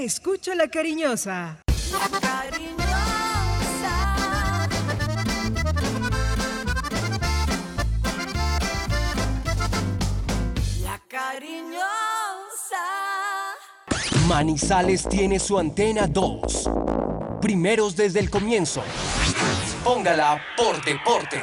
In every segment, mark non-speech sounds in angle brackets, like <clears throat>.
Escucho la cariñosa. La cariñosa. La cariñosa. Manizales tiene su antena 2. Primeros desde el comienzo. Póngala por deporte.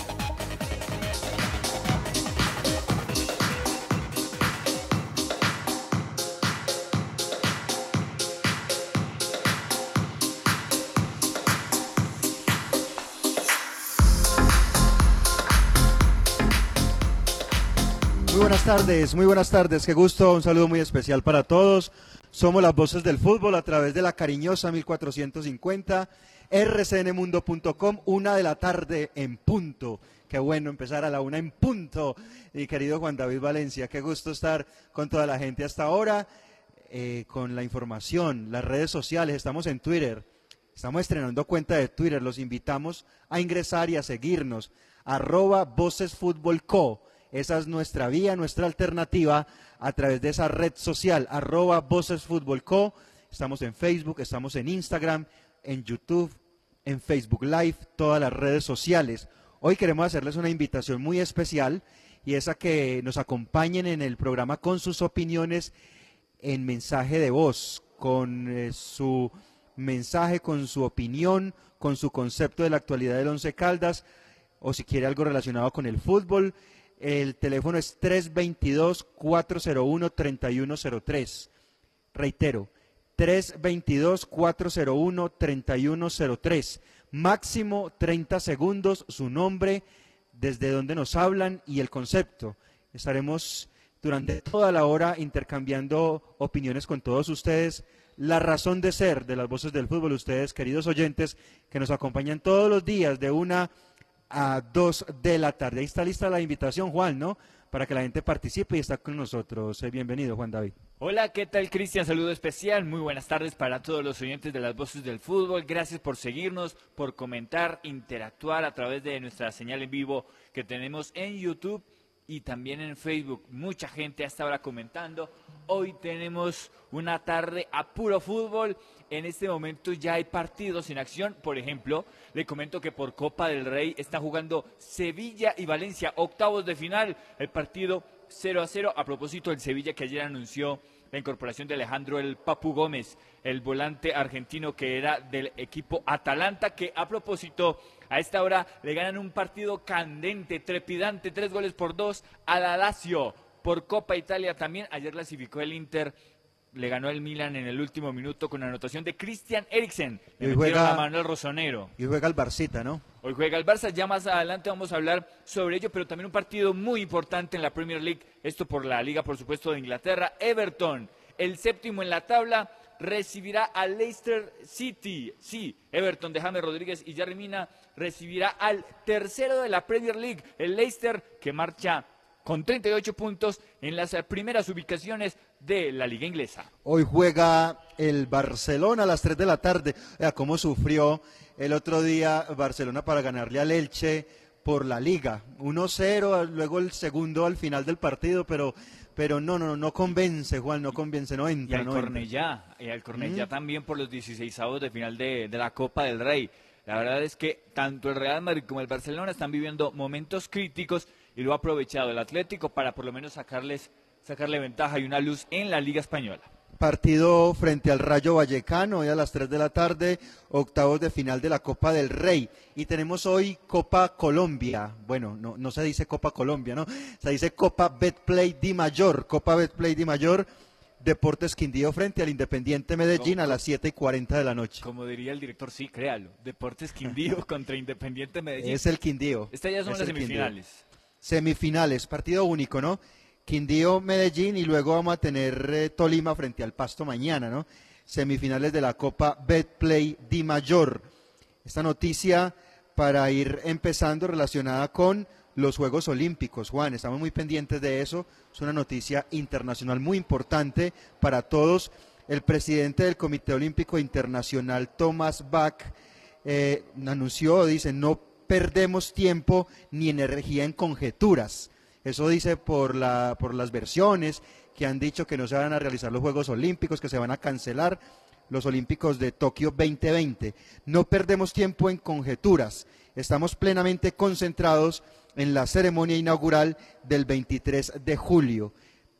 Tardes, muy buenas tardes, qué gusto, un saludo muy especial para todos. Somos las voces del fútbol a través de la cariñosa 1450, rcnmundo.com, una de la tarde en punto. Qué bueno empezar a la una en punto. Mi querido Juan David Valencia, qué gusto estar con toda la gente hasta ahora, eh, con la información, las redes sociales, estamos en Twitter, estamos estrenando cuenta de Twitter, los invitamos a ingresar y a seguirnos, arroba Voces Fútbol Co. Esa es nuestra vía, nuestra alternativa a través de esa red social, arroba Voces Fútbol Co. Estamos en Facebook, estamos en Instagram, en YouTube, en Facebook Live, todas las redes sociales. Hoy queremos hacerles una invitación muy especial y es a que nos acompañen en el programa con sus opiniones en mensaje de voz, con eh, su mensaje, con su opinión, con su concepto de la actualidad del Once Caldas o si quiere algo relacionado con el fútbol. El teléfono es 322-401-3103. Reitero, 322-401-3103. Máximo 30 segundos, su nombre, desde donde nos hablan y el concepto. Estaremos durante toda la hora intercambiando opiniones con todos ustedes. La razón de ser de las voces del fútbol, ustedes, queridos oyentes, que nos acompañan todos los días de una a 2 de la tarde. Ahí está lista la invitación, Juan, ¿no? Para que la gente participe y está con nosotros. Eh, bienvenido, Juan David. Hola, ¿qué tal Cristian? Saludo especial. Muy buenas tardes para todos los oyentes de las voces del fútbol. Gracias por seguirnos, por comentar, interactuar a través de nuestra señal en vivo que tenemos en YouTube y también en Facebook. Mucha gente hasta ahora comentando. Hoy tenemos una tarde a puro fútbol. En este momento ya hay partidos en acción. Por ejemplo, le comento que por Copa del Rey está jugando Sevilla y Valencia, octavos de final. El partido 0 a 0. A propósito, el Sevilla que ayer anunció la incorporación de Alejandro El Papu Gómez, el volante argentino que era del equipo Atalanta, que a propósito a esta hora le ganan un partido candente, trepidante, tres goles por dos a la Lazio. Por Copa Italia también, ayer clasificó el Inter, le ganó el Milan en el último minuto con anotación de Christian Eriksen. Le Y hoy juega- la mano al Rosonero. Y juega el Barcita, ¿no? Hoy juega el Barça, ya más adelante vamos a hablar sobre ello, pero también un partido muy importante en la Premier League, esto por la Liga, por supuesto, de Inglaterra. Everton, el séptimo en la tabla, recibirá al Leicester City. Sí, Everton de James Rodríguez y Jerry recibirá al tercero de la Premier League, el Leicester, que marcha con 38 puntos en las primeras ubicaciones de la Liga Inglesa. Hoy juega el Barcelona a las 3 de la tarde. Vea cómo sufrió el otro día Barcelona para ganarle al Elche por la liga. 1-0, luego el segundo al final del partido, pero, pero no, no, no convence, Juan, no convence, no Y entra. al no entra. Cornellá, y al Cornellá Mm. también por los 16 avos de final de, de la Copa del Rey. La verdad es que tanto el Real Madrid como el Barcelona están viviendo momentos críticos y lo ha aprovechado el Atlético para por lo menos sacarles sacarle ventaja y una luz en la Liga Española. Partido frente al Rayo Vallecano, hoy a las 3 de la tarde, octavos de final de la Copa del Rey. Y tenemos hoy Copa Colombia. Bueno, no, no se dice Copa Colombia, ¿no? Se dice Copa Betplay Di Mayor. Copa Betplay Di Mayor. Deportes Quindío frente al Independiente Medellín a las 7 y 40 de la noche. Como diría el director, sí, créalo. Deportes Quindío <laughs> contra Independiente Medellín. Es el Quindío. Estas ya son Es las Quindío. semifinales. Semifinales, partido único, ¿no? Quindío, Medellín y luego vamos a tener eh, Tolima frente al Pasto mañana, ¿no? Semifinales de la Copa Betplay Di Mayor. Esta noticia para ir empezando relacionada con los Juegos Olímpicos. Juan, estamos muy pendientes de eso. Es una noticia internacional muy importante para todos. El presidente del Comité Olímpico Internacional, Thomas Bach, eh, anunció, dice, no perdemos tiempo ni energía en conjeturas. Eso dice por, la, por las versiones que han dicho que no se van a realizar los Juegos Olímpicos, que se van a cancelar los Olímpicos de Tokio 2020. No perdemos tiempo en conjeturas. Estamos plenamente concentrados en la ceremonia inaugural del 23 de julio.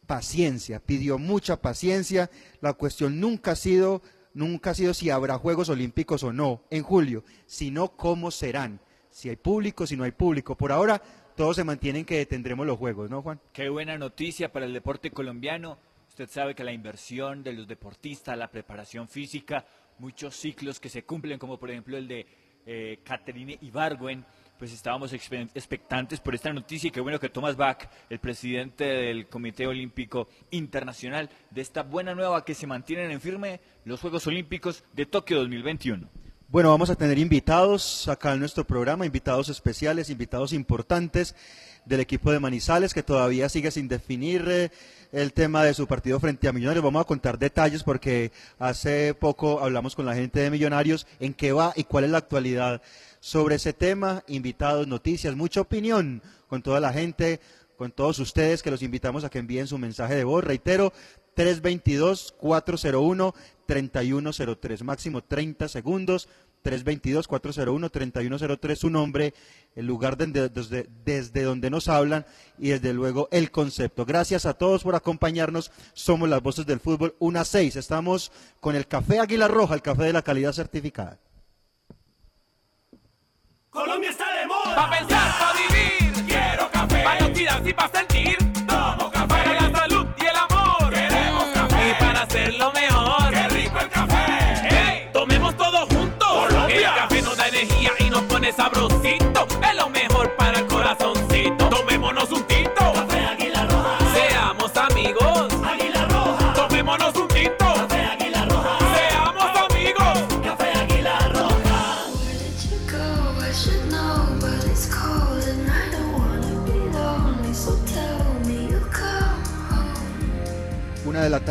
Paciencia, pidió mucha paciencia. La cuestión nunca ha sido, nunca ha sido si habrá Juegos Olímpicos o no en julio, sino cómo serán. Si hay público, si no hay público. Por ahora, todos se mantienen que tendremos los Juegos, ¿no, Juan? Qué buena noticia para el deporte colombiano. Usted sabe que la inversión de los deportistas, la preparación física, muchos ciclos que se cumplen, como por ejemplo el de eh, Caterine Ibargüen, pues estábamos expe- expectantes por esta noticia y qué bueno que Thomas Bach, el presidente del Comité Olímpico Internacional, de esta buena nueva que se mantienen en firme los Juegos Olímpicos de Tokio 2021. Bueno, vamos a tener invitados acá en nuestro programa, invitados especiales, invitados importantes del equipo de Manizales que todavía sigue sin definir eh, el tema de su partido frente a Millonarios. Vamos a contar detalles porque hace poco hablamos con la gente de Millonarios en qué va y cuál es la actualidad sobre ese tema. Invitados, noticias, mucha opinión con toda la gente, con todos ustedes que los invitamos a que envíen su mensaje de voz. Reitero, 322-401-3103, máximo 30 segundos. 322-401-3103, su nombre, el lugar de- desde, desde donde nos hablan y desde luego el concepto. Gracias a todos por acompañarnos. Somos las voces del fútbol, una 6. Estamos con el café Águila Roja, el café de la calidad certificada. Colombia está de moda. Pa' pensar, pa' vivir. Quiero café. Pa' y pa' sentir.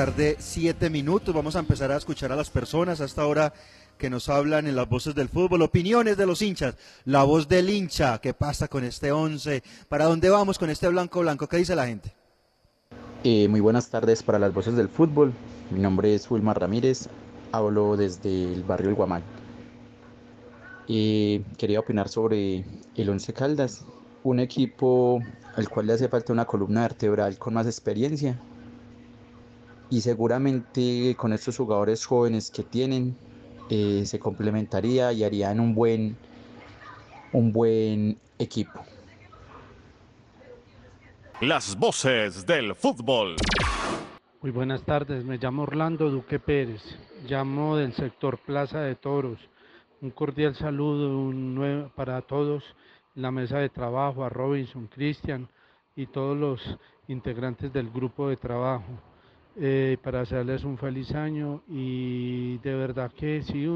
Tarde, siete minutos. Vamos a empezar a escuchar a las personas hasta ahora que nos hablan en las voces del fútbol, opiniones de los hinchas, la voz del hincha, ¿qué pasa con este once? ¿Para dónde vamos con este blanco blanco? ¿Qué dice la gente? Eh, muy buenas tardes para las voces del fútbol. Mi nombre es Wilmar Ramírez, hablo desde el barrio El Guamal. Eh, quería opinar sobre el Once Caldas, un equipo al cual le hace falta una columna vertebral con más experiencia. Y seguramente con estos jugadores jóvenes que tienen eh, se complementaría y harían un buen, un buen equipo. Las voces del fútbol. Muy buenas tardes, me llamo Orlando Duque Pérez, llamo del sector Plaza de Toros. Un cordial saludo un para todos, la mesa de trabajo, a Robinson, Cristian y todos los integrantes del grupo de trabajo, eh, para hacerles un feliz año y de verdad que sí,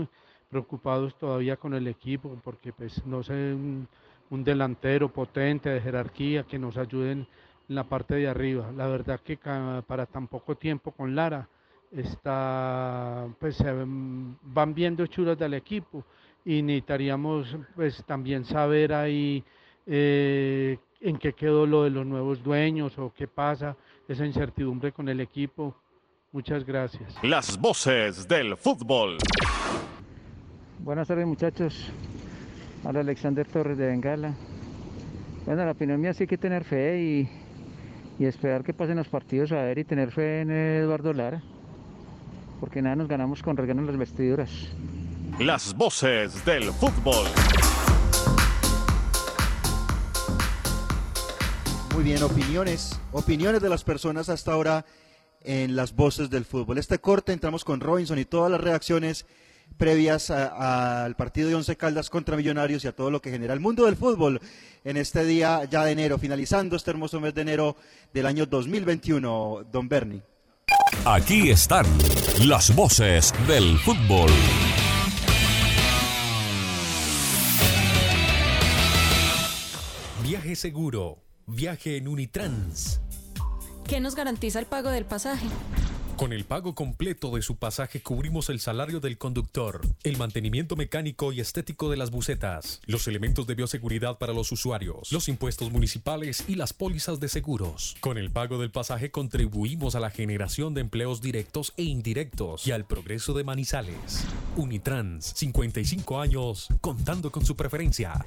preocupados todavía con el equipo, porque pues no sé, un, delantero potente de jerarquía que nos ayuden en la parte de arriba. La verdad que para tan poco tiempo con Lara está pues se van viendo chulas del equipo y necesitaríamos pues también saber ahí eh, en qué quedó lo de los nuevos dueños o qué pasa, esa incertidumbre con el equipo. Muchas gracias. Las voces del fútbol. Buenas tardes muchachos. Hola Alexander Torres de Bengala. Bueno, la opinión mía sí hay que tener fe y, y esperar que pasen los partidos a ver y tener fe en Eduardo Lara. Porque nada nos ganamos con regalo en las vestiduras. Las voces del fútbol. Muy bien, opiniones, opiniones de las personas hasta ahora en las voces del fútbol. Este corte entramos con Robinson y todas las reacciones previas al partido de Once Caldas contra Millonarios y a todo lo que genera el mundo del fútbol en este día ya de enero, finalizando este hermoso mes de enero del año 2021, don Bernie. Aquí están las voces del fútbol. Viaje seguro. Viaje en Unitrans. ¿Qué nos garantiza el pago del pasaje? Con el pago completo de su pasaje cubrimos el salario del conductor, el mantenimiento mecánico y estético de las bucetas, los elementos de bioseguridad para los usuarios, los impuestos municipales y las pólizas de seguros. Con el pago del pasaje contribuimos a la generación de empleos directos e indirectos y al progreso de Manizales. Unitrans, 55 años, contando con su preferencia.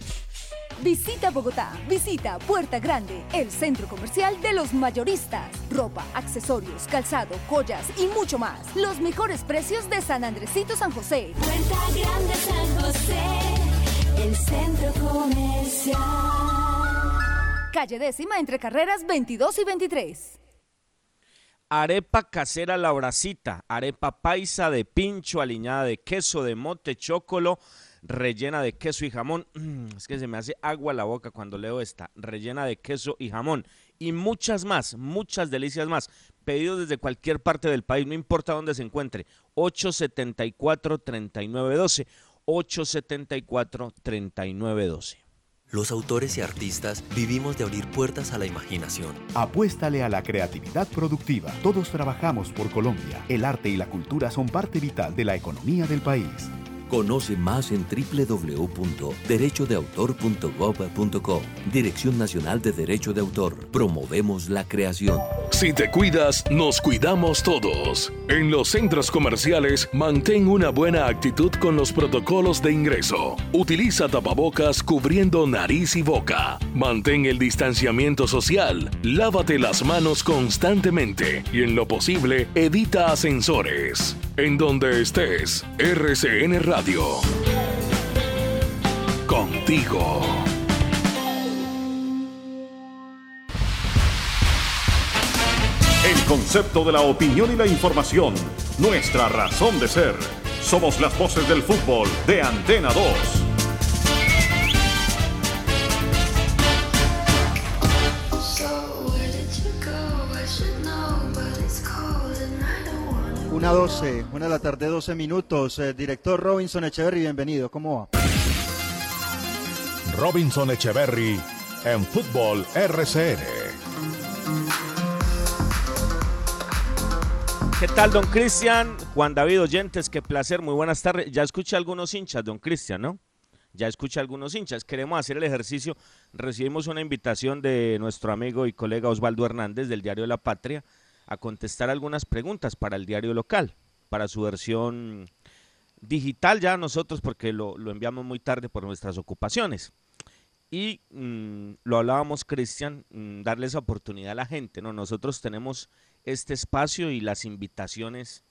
Visita Bogotá, visita Puerta Grande, el centro comercial de los mayoristas. Ropa, accesorios, calzado, joyas y mucho más. Los mejores precios de San Andresito San José. Puerta Grande San José, el centro comercial. Calle décima entre carreras 22 y 23. Arepa casera La Bracita, arepa paisa de pincho, aliñada de queso de mote, chocolo, rellena de queso y jamón. Mm, Es que se me hace agua la boca cuando leo esta. Rellena de queso y jamón. Y muchas más, muchas delicias más. Pedidos desde cualquier parte del país, no importa dónde se encuentre. 874-3912. 874-3912. Los autores y artistas vivimos de abrir puertas a la imaginación. Apuéstale a la creatividad productiva. Todos trabajamos por Colombia. El arte y la cultura son parte vital de la economía del país. Conoce más en www.derechodeautor.gov.co. Dirección Nacional de Derecho de Autor. Promovemos la creación. Si te cuidas, nos cuidamos todos. En los centros comerciales, mantén una buena actitud con los protocolos de ingreso. Utiliza tapabocas cubriendo nariz y boca. Mantén el distanciamiento social. Lávate las manos constantemente y en lo posible evita ascensores. En donde estés, RCN Radio. Contigo. El concepto de la opinión y la información. Nuestra razón de ser. Somos las voces del fútbol de Antena 2. Una 12, una de la tarde, 12 minutos. Eh, director Robinson Echeverry, bienvenido. ¿Cómo va? Robinson Echeverry en Fútbol RCN. ¿Qué tal, don Cristian? Juan David Oyentes, qué placer, muy buenas tardes. Ya escuché a algunos hinchas, don Cristian, ¿no? Ya escuché a algunos hinchas. Queremos hacer el ejercicio. Recibimos una invitación de nuestro amigo y colega Osvaldo Hernández del diario La Patria a contestar algunas preguntas para el diario local, para su versión digital ya nosotros, porque lo, lo enviamos muy tarde por nuestras ocupaciones. Y mm, lo hablábamos, Cristian, mm, darle oportunidad a la gente, ¿no? Nosotros tenemos este espacio y las invitaciones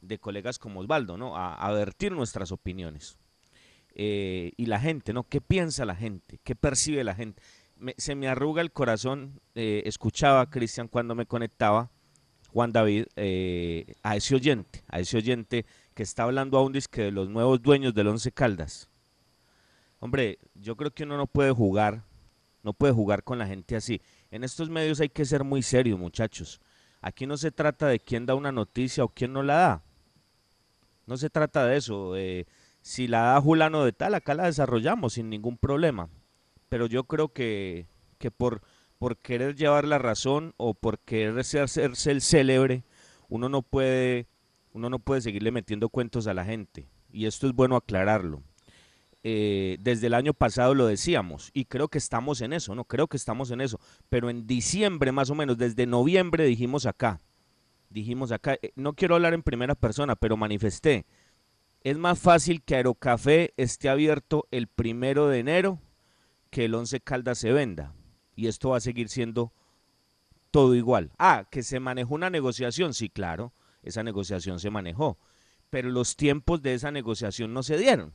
de colegas como Osvaldo, ¿no? A, a vertir nuestras opiniones. Eh, y la gente, ¿no? ¿Qué piensa la gente? ¿Qué percibe la gente? Se me arruga el corazón, eh, escuchaba, Cristian, cuando me conectaba, Juan David, eh, a ese oyente, a ese oyente que está hablando a un disque de los nuevos dueños del Once Caldas. Hombre, yo creo que uno no puede jugar, no puede jugar con la gente así. En estos medios hay que ser muy serios, muchachos. Aquí no se trata de quién da una noticia o quién no la da. No se trata de eso. si la da Julano de tal, acá la desarrollamos sin ningún problema. Pero yo creo que, que por, por querer llevar la razón o por querer hacerse el célebre, uno no puede, uno no puede seguirle metiendo cuentos a la gente. Y esto es bueno aclararlo. Eh, desde el año pasado lo decíamos y creo que estamos en eso, no creo que estamos en eso, pero en diciembre más o menos, desde noviembre dijimos acá, dijimos acá, eh, no quiero hablar en primera persona, pero manifesté, es más fácil que Aerocafé esté abierto el primero de enero que el 11 Caldas se venda y esto va a seguir siendo todo igual. Ah, que se manejó una negociación, sí, claro, esa negociación se manejó, pero los tiempos de esa negociación no se dieron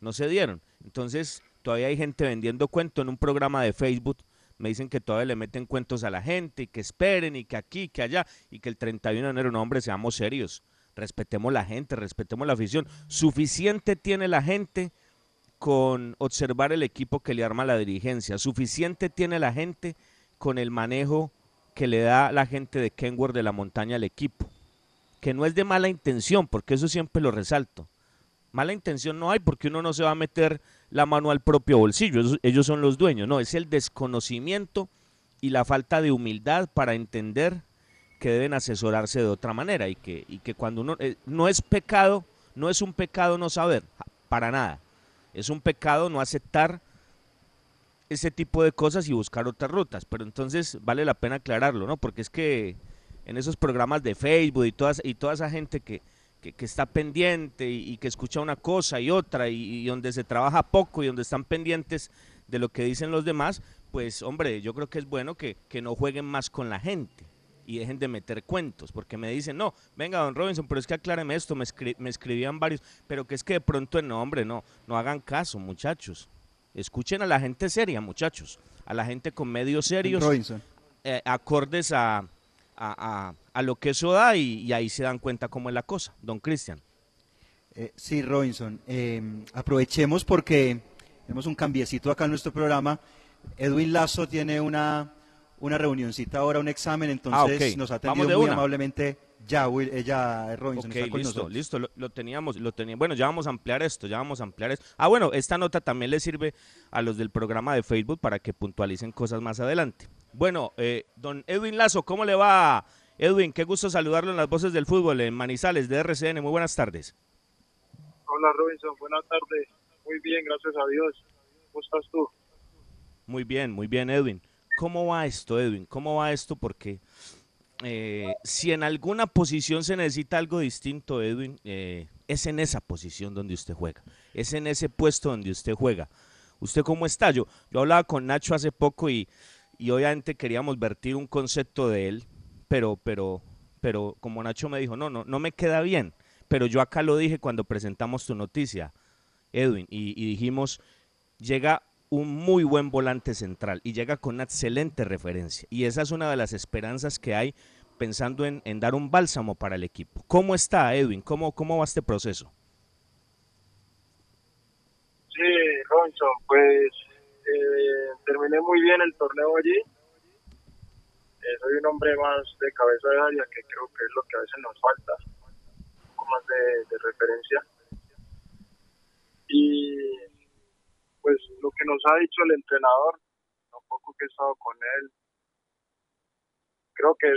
no se dieron. Entonces, todavía hay gente vendiendo cuento en un programa de Facebook Me dicen que todavía le meten cuentos a la gente y que esperen y que aquí, que allá y que el 31 de enero, no hombre, seamos serios. Respetemos la gente, respetemos la afición. Suficiente tiene la gente con observar el equipo que le arma la dirigencia. Suficiente tiene la gente con el manejo que le da la gente de Kenworth de la montaña al equipo. Que no es de mala intención, porque eso siempre lo resalto. Mala intención no hay porque uno no se va a meter la mano al propio bolsillo. Ellos, son los dueños. No, es el desconocimiento y la falta de humildad para entender que deben asesorarse de otra manera y que, y que cuando uno eh, no es pecado, no es un pecado no saber, para nada. Es un pecado no aceptar ese tipo de cosas y buscar otras rutas. Pero entonces vale la pena aclararlo, ¿no? Porque es que en esos programas de Facebook y, todas, y toda esa gente que, que, está pendiente y, y, que escucha una cosa y otra y, y, donde se trabaja poco y donde están pendientes de lo que dicen los demás, pues hombre, yo creo que es bueno que, que no jueguen más con la gente y dejen de meter cuentos, porque me dicen, no, venga, don Robinson, pero es que acláreme esto, me, escri me escribían varios, pero que es que de pronto, no, hombre, no, no hagan caso, muchachos. Escuchen a la gente seria, muchachos, a la gente con medios serios, eh, acordes a, a, a, a, lo que eso da y, y, ahí se dan cuenta cómo es la cosa. Don Cristian. Eh, sí, Robinson, eh, aprovechemos porque tenemos un cambiecito acá en nuestro programa. Edwin Lazo tiene una una reunioncita ahora, un examen, entonces ah, okay. nos ha atendido muy una. amablemente ya, Will, ella, Robinson, okay, está con listo, nosotros. listo, lo, lo, teníamos, lo teníamos, bueno, ya vamos a ampliar esto, ya vamos a ampliar esto. Ah, bueno, esta nota también le sirve a los del programa de Facebook para que puntualicen cosas más adelante. Bueno, eh, don Edwin Lazo, ¿cómo le va? Edwin, qué gusto saludarlo en las voces del fútbol en Manizales de RCN, muy buenas tardes. Hola Robinson, buenas tardes, muy bien, gracias a Dios. ¿Cómo estás tú? Muy bien, muy bien, Edwin. ¿Cómo va esto, Edwin? ¿Cómo va esto? Porque eh, si en alguna posición se necesita algo distinto, Edwin, eh, es en esa posición donde usted juega, es en ese puesto donde usted juega. ¿Usted cómo está? Yo, yo hablaba con Nacho hace poco y, y obviamente queríamos vertir un concepto de él, pero, pero, pero como Nacho me dijo, no, no, no me queda bien. Pero yo acá lo dije cuando presentamos tu noticia, Edwin, y, y dijimos, llega un muy buen volante central y llega con una excelente referencia. Y esa es una de las esperanzas que hay pensando en, dar un bálsamo para el equipo. ¿Cómo está Edwin? ¿Cómo, cómo va este proceso? Sí, Ronson, pues eh, terminé muy bien el torneo allí. Eh, soy un hombre más de cabeza de área que creo que es lo que a veces nos falta, un poco más de, de referencia. Y pues lo que nos ha dicho el entrenador, un poco que he estado con él, creo que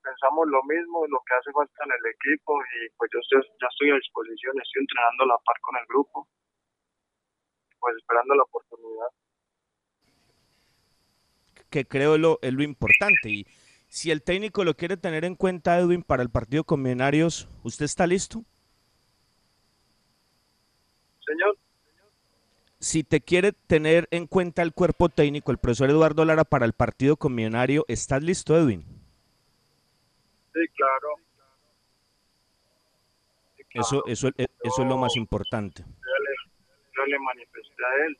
pensamos lo mismo, lo que hace falta en el equipo y pues yo estoy, ya estoy a disposición, estoy entrenando a la par con el grupo, pues esperando la oportunidad. Que creo lo, es lo importante y si el técnico lo quiere tener en cuenta, Edwin, para el partido con Millonarios, ¿usted está listo? Señor si te quiere tener en cuenta el cuerpo técnico, el profesor Eduardo Lara, para el partido con Millonario, ¿estás listo, Edwin? Sí, claro. Sí, claro. Eso, eso, eso, eso es lo más importante. Yo le, yo le manifesté a él.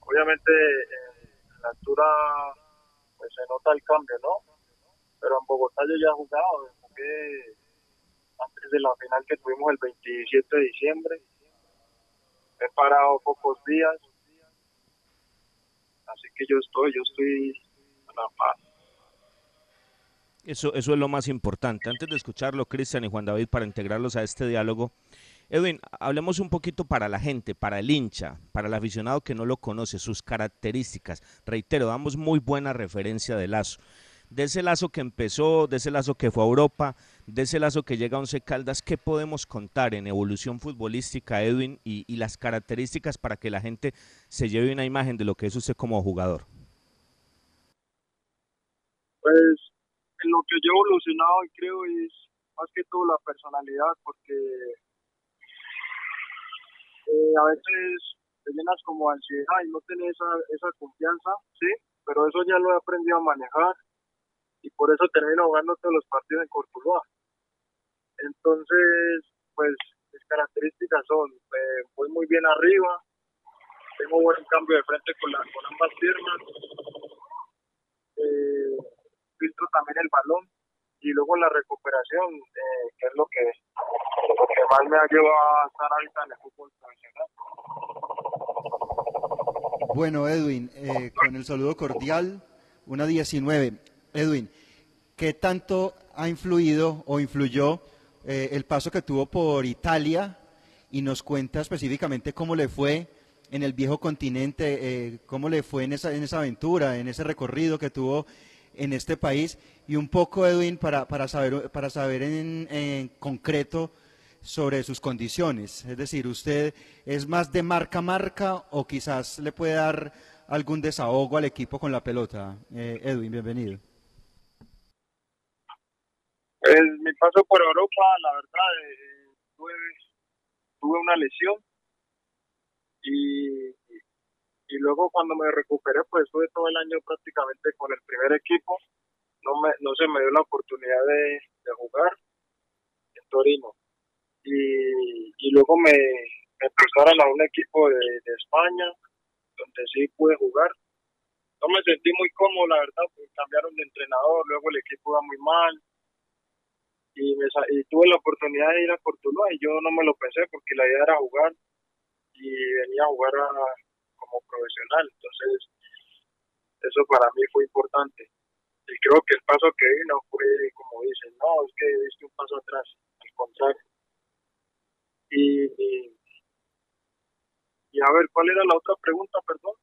Obviamente, en la altura pues se nota el cambio, ¿no? Pero en Bogotá yo ya he jugado, antes de la final que tuvimos el 27 de diciembre he parado pocos días, así que yo estoy, yo estoy a la paz. Eso, eso es lo más importante. Antes de escucharlo, Cristian y Juan David, para integrarlos a este diálogo, Edwin, hablemos un poquito para la gente, para el hincha, para el aficionado que no lo conoce, sus características. Reitero, damos muy buena referencia de Lazo de ese lazo que empezó, de ese lazo que fue a Europa, de ese lazo que llega a Once Caldas, ¿qué podemos contar en evolución futbolística, Edwin, y, las características para que la gente se lleve una imagen de lo que es usted como jugador? Pues en lo que yo he evolucionado y creo es más que todo la personalidad, porque eh, a veces te llenas como ansiedad y no tienes esa, esa confianza, ¿sí? Pero eso ya lo he aprendido a manejar y por eso termino jugando todos los partidos en Cortuluá. Entonces, pues mis características son, eh, voy muy bien arriba, tengo buen cambio de frente con, la, con ambas piernas, eh, filtro también el balón y luego la recuperación, eh, que es lo que, lo que más me ha llevado a estar ahorita en el fútbol profesional. Bueno, Edwin, eh, con el saludo cordial, una 19. Edwin, ¿qué tanto ha influido o influyó eh, el paso que tuvo por Italia? Y nos cuenta específicamente cómo le fue en el viejo continente, eh, cómo le fue en esa, en esa aventura, en ese recorrido que tuvo en este país. Y un poco, Edwin, para, para saber, para saber en, concreto sobre sus condiciones. Es decir, ¿usted es más de marca a marca o quizás le puede dar algún desahogo al equipo con la pelota? Eh, Edwin, bienvenido. Pues mi paso por Europa, la verdad, eh, tuve, tuve una lesión y, y luego cuando me recuperé, pues estuve todo el año prácticamente con el primer equipo. No, me, no se me dio la oportunidad de, de jugar en Torino. Y, y luego me, me pasaron a un equipo de, de España, donde sí pude jugar. No me sentí muy cómodo, la verdad, porque cambiaron de entrenador, luego el equipo iba muy mal. Y, me, sa- y tuve la oportunidad de ir a Cortuluá y yo no me lo pensé porque la idea era jugar y venía a jugar a- como profesional. Entonces, eso para mí fue importante. Y creo que el paso que vino fue, como dicen, no, es que diste un paso atrás, al contrario. Y, y, y a ver, ¿cuál era la otra pregunta, perdón?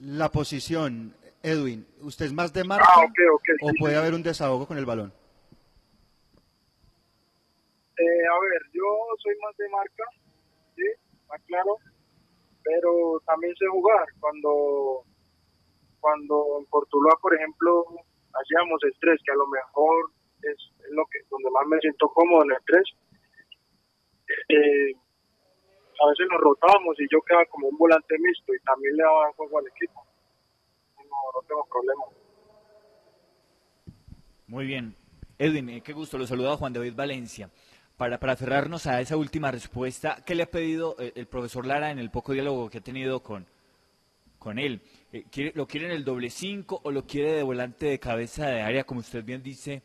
La posición, Edwin, ¿usted es más de marca Ah, ok, o sí, puede sí. haber un desahogo con el balón? Eh, a ver, yo soy más de marca, sí, más claro, pero también sé jugar. Cuando, cuando en Cortuluá, por ejemplo, hacíamos el 3, que a lo mejor es lo que donde más me siento cómodo en el 3, eh, a veces nos rotábamos y yo quedaba como un volante mixto y también le daba juego al equipo. No, no tengo problema. Muy bien. Edwin, eh, qué gusto, lo saluda Juan David Valencia. Para, para aferrarnos a esa última respuesta, ¿qué le ha pedido eh, el profesor Lara en el poco diálogo que ha tenido con, con él? Eh, ¿quiere- ¿Lo quiere en el doble 5 o lo quiere de volante de cabeza de área, como usted bien dice,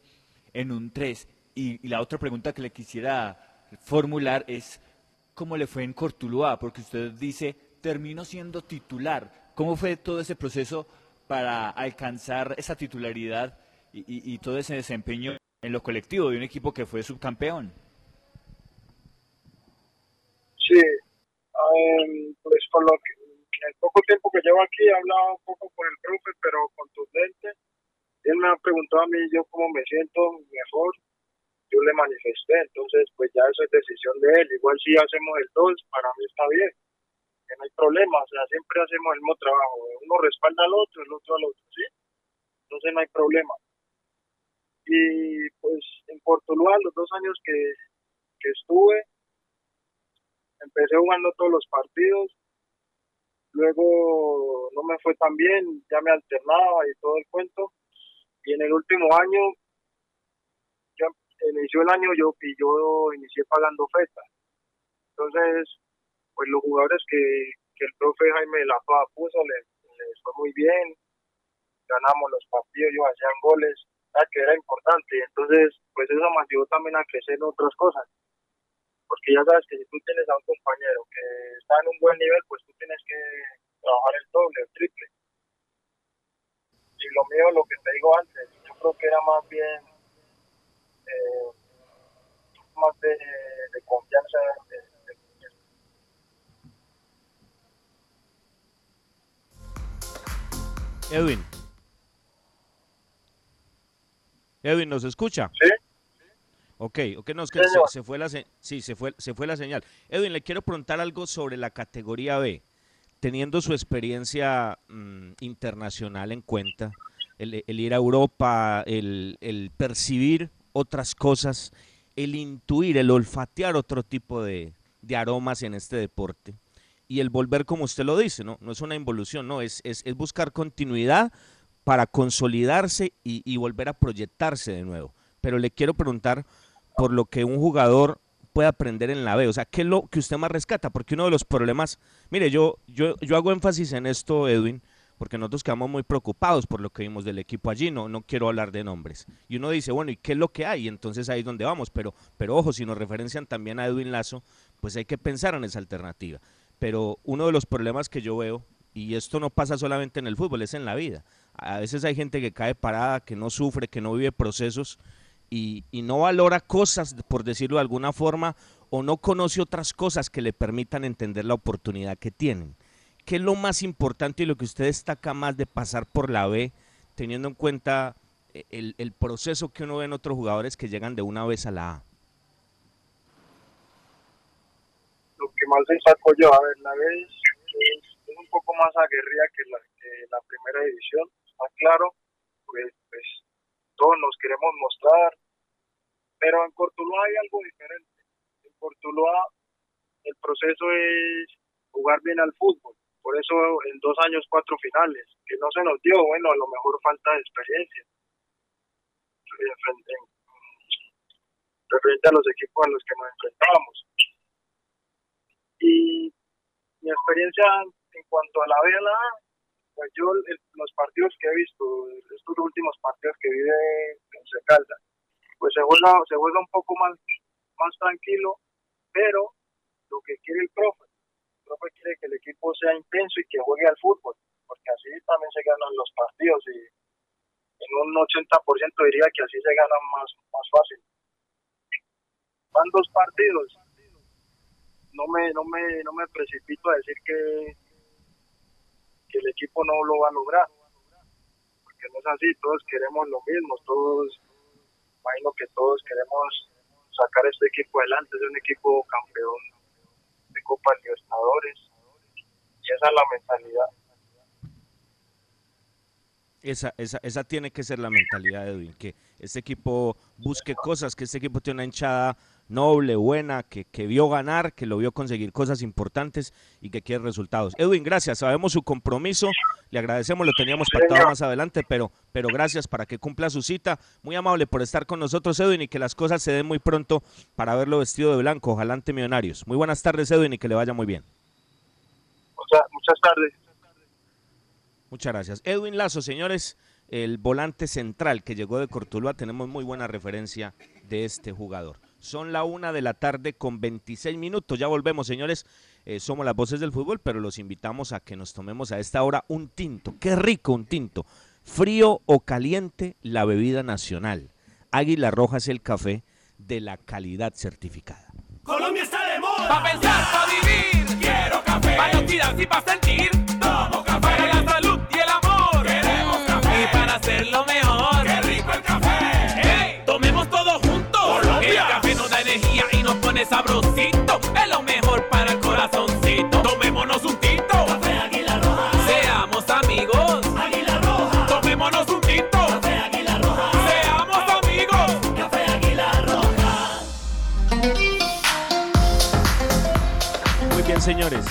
en un 3? Y, y la otra pregunta que le quisiera formular es, ¿cómo le fue en Cortuluá? Porque usted dice, terminó siendo titular. ¿Cómo fue todo ese proceso para alcanzar esa titularidad y, y- y todo ese desempeño en lo colectivo de un equipo que fue subcampeón? Sí, em, pues con lo que, en el poco tiempo que llevo aquí he hablado un poco con el profe, pero contundente. Él me ha preguntado a mí yo cómo me siento mejor, yo le manifesté, entonces pues ya eso es decisión de él. Igual si hacemos el 2, para mí está bien, que no hay problema, o sea, siempre hacemos el mismo trabajo, uno respalda al otro, el otro al otro, ¿sí? Entonces no hay problema. Y pues en Portuluá, los dos años que, que estuve, empecé jugando todos los partidos, luego no me fue tan bien, ya me alternaba y todo el cuento, y en el último año, ya inició el año yo y yo inicié pagando feta. Entonces, pues los jugadores que, que el profe Jaime de la Paz puso les, fue muy bien, ganamos los partidos, ellos hacían goles, ah, que era importante, entonces pues eso me ayudó también a crecer en otras cosas porque ya sabes que si tú tienes a un compañero que está en un buen nivel, pues tú tienes que trabajar el doble, el triple. Y lo mío, lo que te digo antes, yo creo que era más bien eh, más de, de confianza. de- de- Edwin. Edwin, ¿nos escucha? Sí. Ok, ok, no, es que se, fue la se- sí, se fue, se fue la señal. Edwin, le quiero preguntar algo sobre la categoría B. Teniendo su experiencia mm, internacional en cuenta, el, el ir a Europa, el, el percibir otras cosas, el intuir, el olfatear otro tipo de, de aromas en este deporte y el volver como usted lo dice, ¿no? No es una involución, no, es, es, es buscar continuidad para consolidarse y, y volver a proyectarse de nuevo. Pero le quiero preguntar por lo que un jugador puede aprender en la B? O sea, ¿qué es lo que usted más rescata? Porque uno de los problemas, mire, yo, yo, yo hago énfasis en esto, Edwin, porque nosotros quedamos muy preocupados por lo que vimos del equipo allí, no, no quiero hablar de nombres. Y uno dice, bueno, ¿y qué es lo que hay? Entonces ahí es donde vamos, pero, pero ojo, si nos referencian también a Edwin Lazo, pues hay que pensar en esa alternativa. Pero uno de los problemas que yo veo, y esto no pasa solamente en el fútbol, es en la vida. A veces hay gente que cae parada, que no sufre, que no vive procesos y, no valora cosas, por decirlo de alguna forma, o no conoce otras cosas que le permitan entender la oportunidad que tienen. ¿Qué es lo más importante y lo que usted destaca más de pasar por la B, teniendo en cuenta eh, el, proceso que uno ve en otros jugadores que llegan de una vez a la A? Lo que más destaco yo, a ver, la vez es, es un poco más aguerrida que la, que la primera división, está claro, pues, pues todos nos queremos mostrar, pero en Cortuluá hay algo diferente. En Cortuluá el proceso es jugar bien al fútbol, por eso en dos años cuatro finales, que no se nos dio, bueno, a lo mejor falta de experiencia. En- referente a los equipos a los que nos enfrentábamos. Y mi experiencia en cuanto a la B a la A, pues yo los partidos que he visto, estos últimos partidos que vive en Secalda, pues se juega, se juega un poco más, más tranquilo, pero lo que quiere el profe, el profe quiere que el equipo sea intenso y que juegue al fútbol, porque así también se ganan los partidos y en un 80% diría que así se ganan más, más fácil. Van dos partidos, no me, no me, no me precipito a decir que, que el equipo no lo va a lograr, porque no es así, todos queremos lo mismo, todos, imagino que todos queremos sacar este equipo adelante, es un equipo campeón de Copa Libertadores, y esa es la mentalidad. Esa, esa, esa tiene que ser la mentalidad de Edwin, que este equipo busque cosas, que este equipo tiene una hinchada noble, buena, que, que vio ganar, que lo vio conseguir cosas importantes y que quiere resultados. Edwin, gracias, sabemos su compromiso, le agradecemos, lo teníamos pactado más adelante, pero, pero gracias para que cumpla su cita. Muy amable por estar con nosotros, Edwin, y que las cosas se den muy pronto para verlo vestido de blanco, ojalá ante Millonarios. Muy buenas tardes, Edwin, y que le vaya muy bien. Muchas, muchas tardes. Muchas gracias. Edwin Lazo, señores, el volante central que llegó de Cortuluá, tenemos muy buena referencia de este jugador. Son la una de la tarde con 26 minutos. Ya volvemos, señores. Eh, somos las voces del fútbol, pero los invitamos a que nos tomemos a esta hora un tinto. Qué rico un tinto. Frío o caliente, la bebida nacional. Águila Roja es el café de la calidad certificada. Colombia está de moda. Pa' pensar, pa' vivir. Quiero café. Pa' no tirar y pa' sentir. Señores.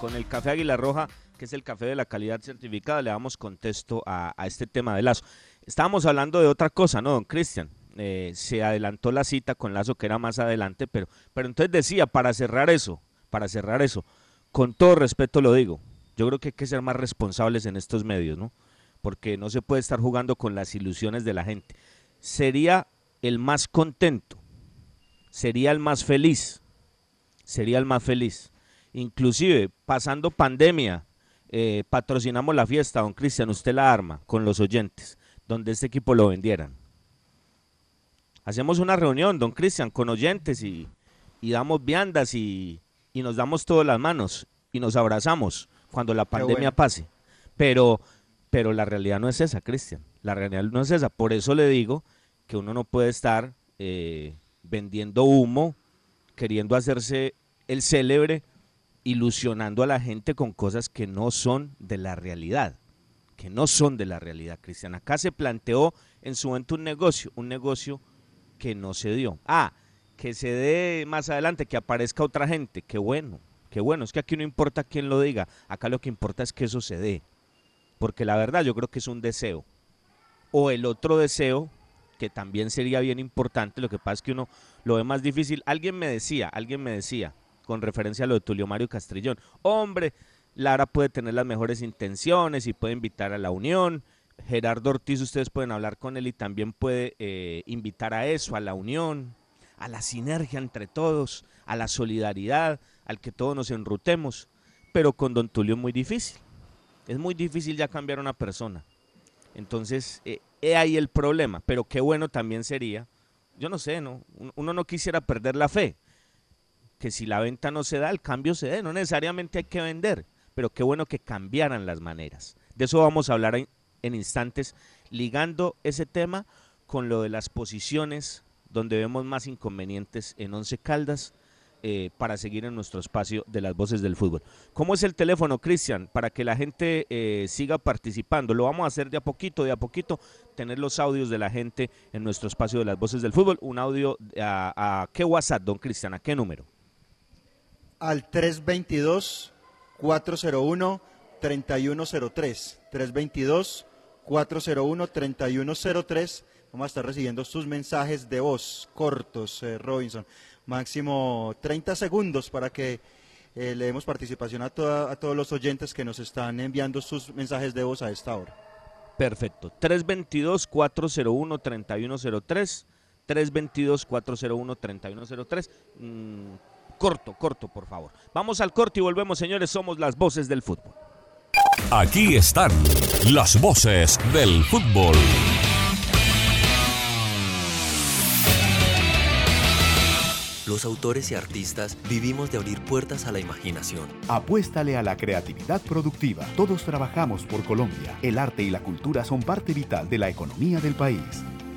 Con el café Águila Roja, que es el café de la calidad certificada, le damos contexto a, este tema de Lazo. Estábamos hablando de otra cosa, ¿no, don Cristian? Eh, se adelantó la cita con Lazo, que era más adelante, pero, pero entonces decía, para cerrar eso, para cerrar eso, con todo respeto lo digo, yo creo que hay que ser más responsables en estos medios, ¿no? Porque no se puede estar jugando con las ilusiones de la gente. Sería el más contento, sería el más feliz, sería el más feliz. Inclusive, pasando pandemia, eh, patrocinamos la fiesta, don Cristian, usted la arma con los oyentes, donde este equipo lo vendieran. Hacemos una reunión, don Cristian, con oyentes y, y damos viandas y, y nos damos todas las manos y nos abrazamos cuando la pandemia bueno. pase. Pero, pero la realidad no es esa, Cristian. La realidad no es esa. Por eso le digo que uno no puede estar eh, vendiendo humo, queriendo hacerse el célebre, ilusionando a la gente con cosas que no son de la realidad. Que no son de la realidad, Cristian. Acá se planteó en su momento un negocio, un negocio que no se dio. Ah, que se dé más adelante, que aparezca otra gente. Qué bueno, qué bueno. Es que aquí no importa quién lo diga. Acá lo que importa es que eso se dé. Porque la verdad yo creo que es un deseo. O el otro deseo que también sería bien importante. Lo que pasa es que uno lo ve más difícil. Alguien me decía, alguien me decía, con referencia a lo de Tulio Mario Castrillón, hombre, Lara puede tener las mejores intenciones y puede invitar a la unión. Gerardo Ortiz, ustedes pueden hablar con él y también puede eh, invitar a eso, a la unión, a la sinergia entre todos, a la solidaridad, al que todos nos enrutemos. Pero con Don Tulio es muy difícil. Es muy difícil ya cambiar a una persona. Entonces, eh, he ahí el problema. Pero qué bueno también sería, yo no sé, ¿no? Uno no quisiera perder la fe. Que si la venta no se da, el cambio se dé. No necesariamente hay que vender. Pero qué bueno que cambiaran las maneras. De eso vamos a hablar en, instantes, ligando ese tema con lo de las posiciones donde vemos más inconvenientes en Once Caldas eh, para seguir en nuestro espacio de las voces del fútbol. ¿Cómo es el teléfono, Cristian, para que la gente eh, siga participando? Lo vamos a hacer de a poquito, de a poquito, tener los audios de la gente en nuestro espacio de las voces del fútbol. Un audio a, a qué WhatsApp, don Cristian, a qué número? Al 322 401 3103 322 401 3103 Vamos a estar recibiendo sus mensajes de voz cortos, eh, Robinson. Máximo 30 segundos para que eh, le demos participación a, toda- a todos los oyentes que nos están enviando sus mensajes de voz a esta hora. Perfecto. 322-401-3103. 322-401-3103. Mm, corto, corto, por favor. Vamos al corte y volvemos, señores. Somos las voces del fútbol. Aquí están las voces del fútbol. Los autores y artistas vivimos de abrir puertas a la imaginación. Apuéstale a la creatividad productiva. Todos trabajamos por Colombia. El arte y la cultura son parte vital de la economía del país.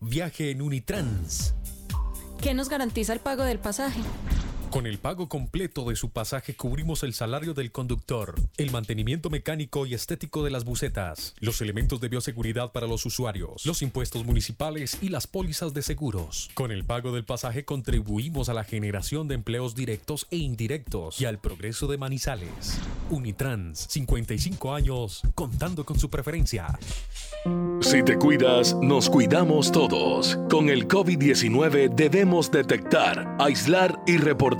Viaje en Unitrans. ¿Qué nos garantiza el pago del pasaje? Con el pago completo de su pasaje cubrimos el salario del conductor, el mantenimiento mecánico y estético de las bucetas, los elementos de bioseguridad para los usuarios, los impuestos municipales y las pólizas de seguros. Con el pago del pasaje contribuimos a la generación de empleos directos e indirectos y al progreso de Manizales. Unitrans, 55 años, contando con su preferencia. Si te cuidas, nos cuidamos todos. Con el COVID-19 debemos detectar, aislar y reportar.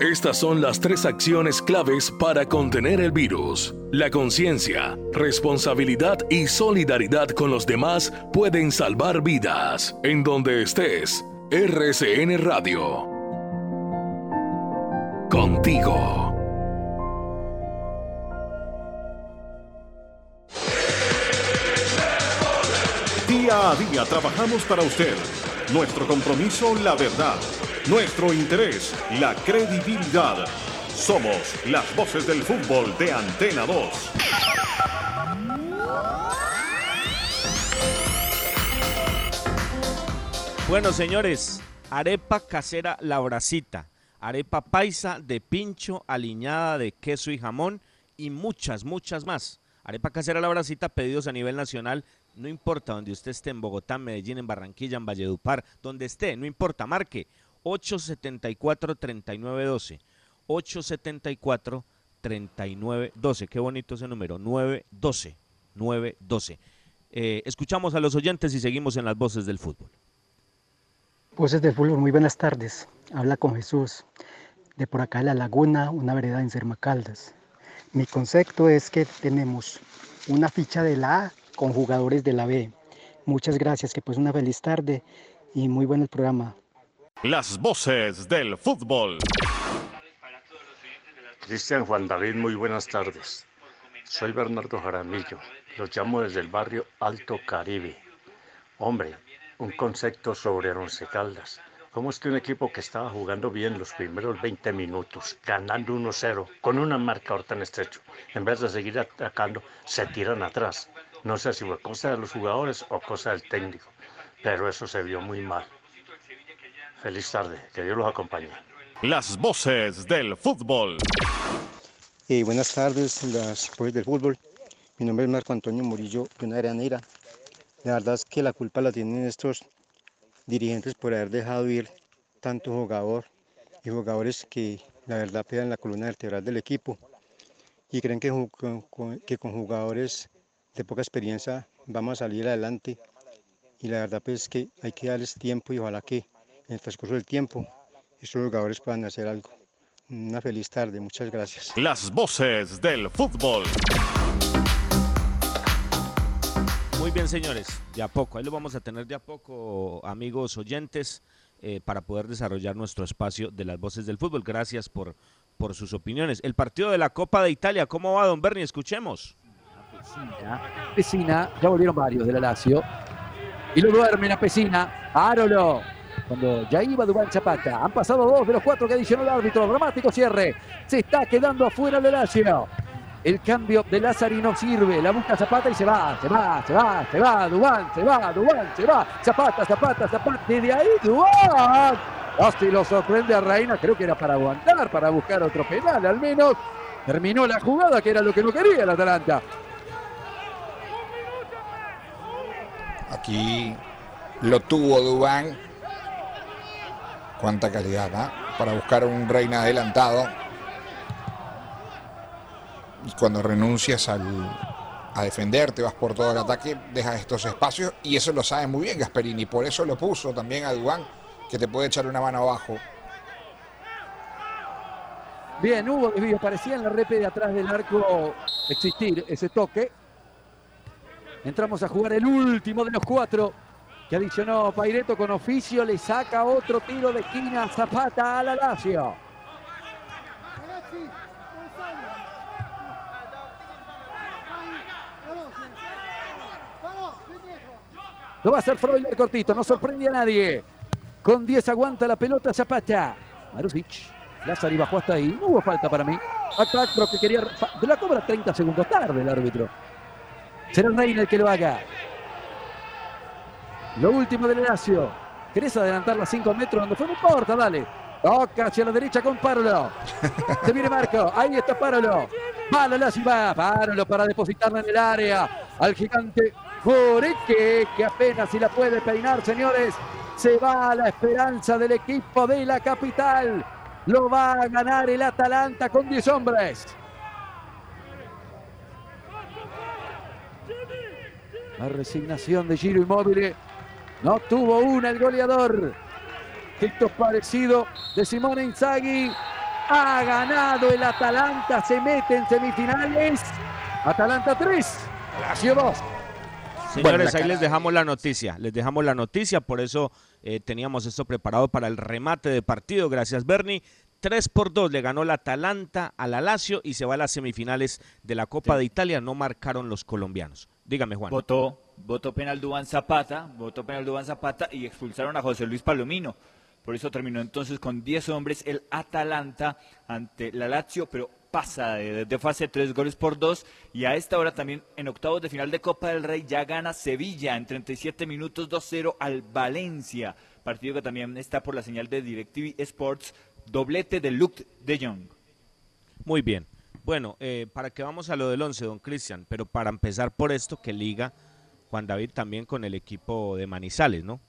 Estas son las tres acciones claves para contener el virus. La conciencia, responsabilidad y solidaridad con los demás pueden salvar vidas. En donde estés, RCN Radio. Contigo. Día a día trabajamos para usted. Nuestro compromiso, la verdad. Nuestro interés, la credibilidad. Somos las voces del fútbol de Antena 2. Bueno, señores, arepa casera La Bracita, arepa paisa de pincho, aliñada de queso y jamón y muchas, muchas más. Arepa casera La Bracita, pedidos a nivel nacional, no importa donde usted esté, en Bogotá, en Medellín, en Barranquilla, en Valledupar, donde esté, no importa, marque 874-3912. 874-3912. Qué bonito ese número, 912. 912. Eh, escuchamos a los oyentes y seguimos en las voces del fútbol. Voces del fútbol, muy buenas tardes. Habla con Jesús. De por acá de la laguna, una vereda en Cermacaldas. Mi concepto es que tenemos una ficha de la A con jugadores de la B. Muchas gracias, que pues una feliz tarde y muy buen el programa. Las voces del fútbol. Cristian Juan David, muy buenas tardes. Soy Bernardo Jaramillo. Los llamo desde el barrio Alto Caribe. Hombre, un concepto sobre Once Caldas. ¿Cómo es que un equipo que estaba jugando bien los primeros 20 minutos, ganando 1-0, con una marcador tan estrecho, en vez de seguir atacando, se tiran atrás? No sé si fue cosa de los jugadores o cosa del técnico, pero eso se vio muy mal. Feliz tarde, que Dios los acompañe. Las voces del fútbol. Eh, buenas tardes, las voces del fútbol. Mi nombre es Marco Antonio Murillo, de una granera. La verdad es que la culpa la tienen estos dirigentes por haber dejado ir tanto jugador y jugadores que la verdad pegan la columna vertebral del equipo y creen que, con- con- que con jugadores de poca experiencia vamos a salir adelante y la verdad pues que hay que darles tiempo y ojalá que en el transcurso del tiempo estos jugadores puedan hacer algo. Una feliz tarde, muchas gracias. Las voces del fútbol. Muy bien, señores, de a poco. Ahí lo vamos a tener de a poco, amigos oyentes, eh, para poder desarrollar nuestro espacio de las voces del fútbol. Gracias por, por sus opiniones. El partido de la Copa de Italia, ¿cómo va, don Bernie? Escuchemos. Pesina, ya volvieron varios de la Lazio. Y lo duermen a Pesina, Arolo. Cuando ya iba Dubán Zapata. Han pasado dos de los cuatro que adicionó el árbitro. Dramático cierre. Se está quedando afuera de Lazio. El cambio de Lázari no sirve. La busca Zapata y se va, se va, se va, se va. Dubán, se va, Dubán, se va. Zapata, Zapata, Zapata. Y de ahí Dubán. Hasta lo sorprende a Reina. Creo que era para aguantar, para buscar otro penal al menos. Terminó la jugada, que era lo que no quería el Atalanta. Aquí lo tuvo Dubán. Cuánta calidad, ¿ah? Para buscar un reina adelantado. Y cuando renuncias al, a defenderte, vas por todo el ataque, dejas estos espacios. Y eso lo sabe muy bien Gasperini. Por eso lo puso también a Dubán, que te puede echar una mano abajo. Bien, hubo desvío. Parecía en la repe de atrás del arco existir ese toque. Entramos a jugar el último de los cuatro que adicionó Paireto con oficio. Le saca otro tiro de esquina Zapata a la Lazio. Lo va a hacer Freuler cortito, no sorprende a nadie. Con 10 aguanta la pelota Zapata. Marusic. Lázari bajó hasta ahí. No hubo falta para mí. Acá que quería. De la cobra 30 segundos tarde el árbitro. Será Reina el que lo haga. Lo último del Lazio. ¿Querés adelantar las 5 metros donde fue? No importa, dale. Toca hacia la derecha con Parolo. Se viene Marco. Ahí está Parolo. Va la Lazio, va. Parolo para depositarla en el área. Al gigante Foreque, que apenas si la puede peinar, señores. Se va la esperanza del equipo de la capital. Lo va a ganar el Atalanta con 10 hombres. La resignación de Giro Inmóvil. No tuvo una el goleador. Gesto parecido de Simone Inzaghi. Ha ganado el Atalanta. Se mete en semifinales. Atalanta 3. Lazio 2. Señores, ahí les dejamos la noticia, les dejamos la noticia, por eso eh, teníamos esto preparado para el remate de partido, gracias Bernie. 3 por 2 le ganó la Atalanta a la Lazio y se va a las semifinales de la Copa de Italia, no marcaron los colombianos. Dígame Juan. Votó, votó penal Dubán Zapata, votó penal Dubán Zapata y expulsaron a José Luis Palomino. Por eso terminó entonces con 10 hombres el Atalanta ante la Lazio, pero pasa de fase 3 goles por 2 y a esta hora también en octavos de final de Copa del Rey ya gana Sevilla en 37 minutos 2-0 al Valencia, partido que también está por la señal de DirecTV Sports, doblete de Luke de Jong. Muy bien. Bueno, eh, para que vamos a lo del 11, don Cristian, pero para empezar por esto que liga Juan David también con el equipo de Manizales, ¿no?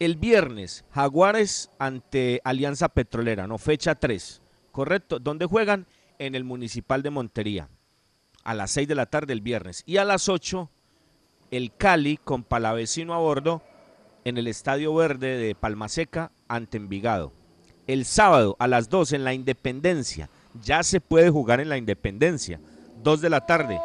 El viernes, Jaguares ante Alianza Petrolera, ¿no? Fecha 3, ¿correcto? ¿Dónde juegan? En el Municipal de Montería, a las 6 de la tarde el viernes. Y a las 8, el Cali con Palavecino a bordo en el Estadio Verde de Palmaseca ante Envigado. El sábado a las 2 en la Independencia, ya se puede jugar en la Independencia, 2 de la tarde.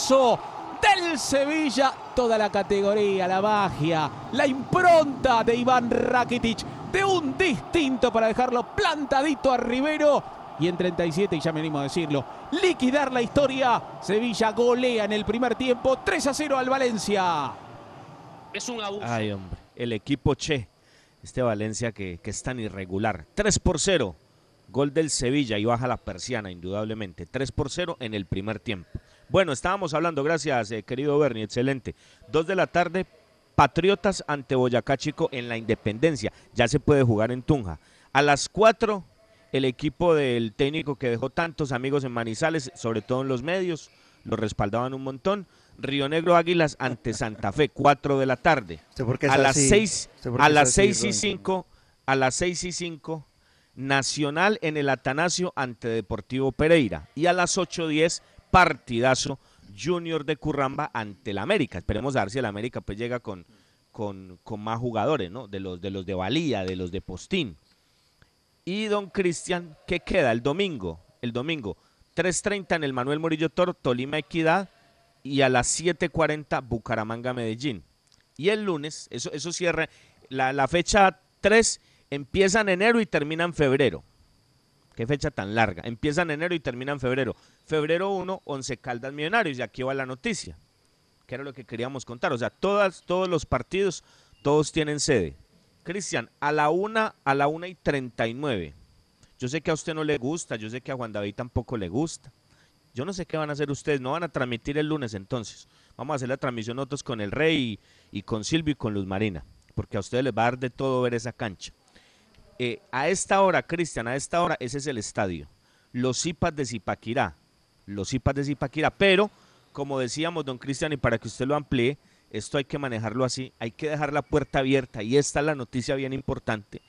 Golazo del Sevilla, toda la categoría, la magia, la impronta de Iván Rakitic, de un distinto para dejarlo plantadito a Rivero. Y en 37, y ya me animo a decirlo, liquidar la historia. Sevilla golea en el primer tiempo 3 a 0 al Valencia. Es un abuso. Ay, hombre, el equipo Che, este Valencia que, que es tan irregular. 3 por 0, gol del Sevilla y baja la persiana, indudablemente. 3 por 0 en el primer tiempo. Bueno, estábamos hablando, gracias, eh, querido Bernie, excelente. 2 de la tarde, Patriotas ante Boyacá Chico en la Independencia. Ya se puede jugar en Tunja. A las 4, el equipo del técnico que dejó tantos amigos en Manizales, sobre todo en los medios, lo respaldaban un montón. Río Negro Águilas ante Santa Fe, <laughs> 4 de la tarde. ¿Usted por qué es A las así? 6, ¿Usted por qué a las 6 y? 5, a las 6 y 5, Nacional en el Atanasio ante Deportivo Pereira. Y a las 8.10, partidazo Junior de Curramba ante el América. Esperemos a ver si el América pues llega con, con, con más jugadores, ¿no? De los, de los de Valía, de los de Postín. Y don Cristian, ¿qué queda el domingo? El domingo, 3.30 en el Manuel Murillo Toro, Tolima Equidad, y a las 7.40 Bucaramanga Medellín. Y el lunes, eso, eso cierra, la, la fecha 3 empieza en enero y termina en febrero. Qué fecha tan larga. Empieza en enero y termina en febrero. Febrero 1, 11 Caldas Millonarios. Y aquí va la noticia. Que era lo que queríamos contar. O sea, todas, todos los partidos, todos tienen sede. Cristian, a la 1, a la 1 y 39. Yo sé que a usted no le gusta, yo sé que a Juan David tampoco le gusta. Yo no sé qué van a hacer ustedes, no van a transmitir el lunes entonces. Vamos a hacer la transmisión nosotros con el Rey y, y con Silvio y con Luz Marina, porque a ustedes les va a dar de todo ver esa cancha. Eh, a esta hora, Cristian, a esta hora, ese es el estadio. Los Zipas de Zipaquirá. Los Zipas de Zipaquirá. Pero, como decíamos, don Cristian, y para que usted lo amplíe, esto hay que manejarlo así. Hay que dejar la puerta abierta. Y esta es la noticia bien importante.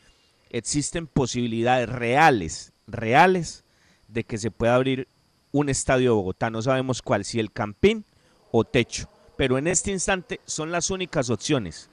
Existen posibilidades reales, reales, de que se pueda abrir un estadio de Bogotá. No sabemos cuál, si el Campín o Techo. Pero en este instante son las únicas opciones.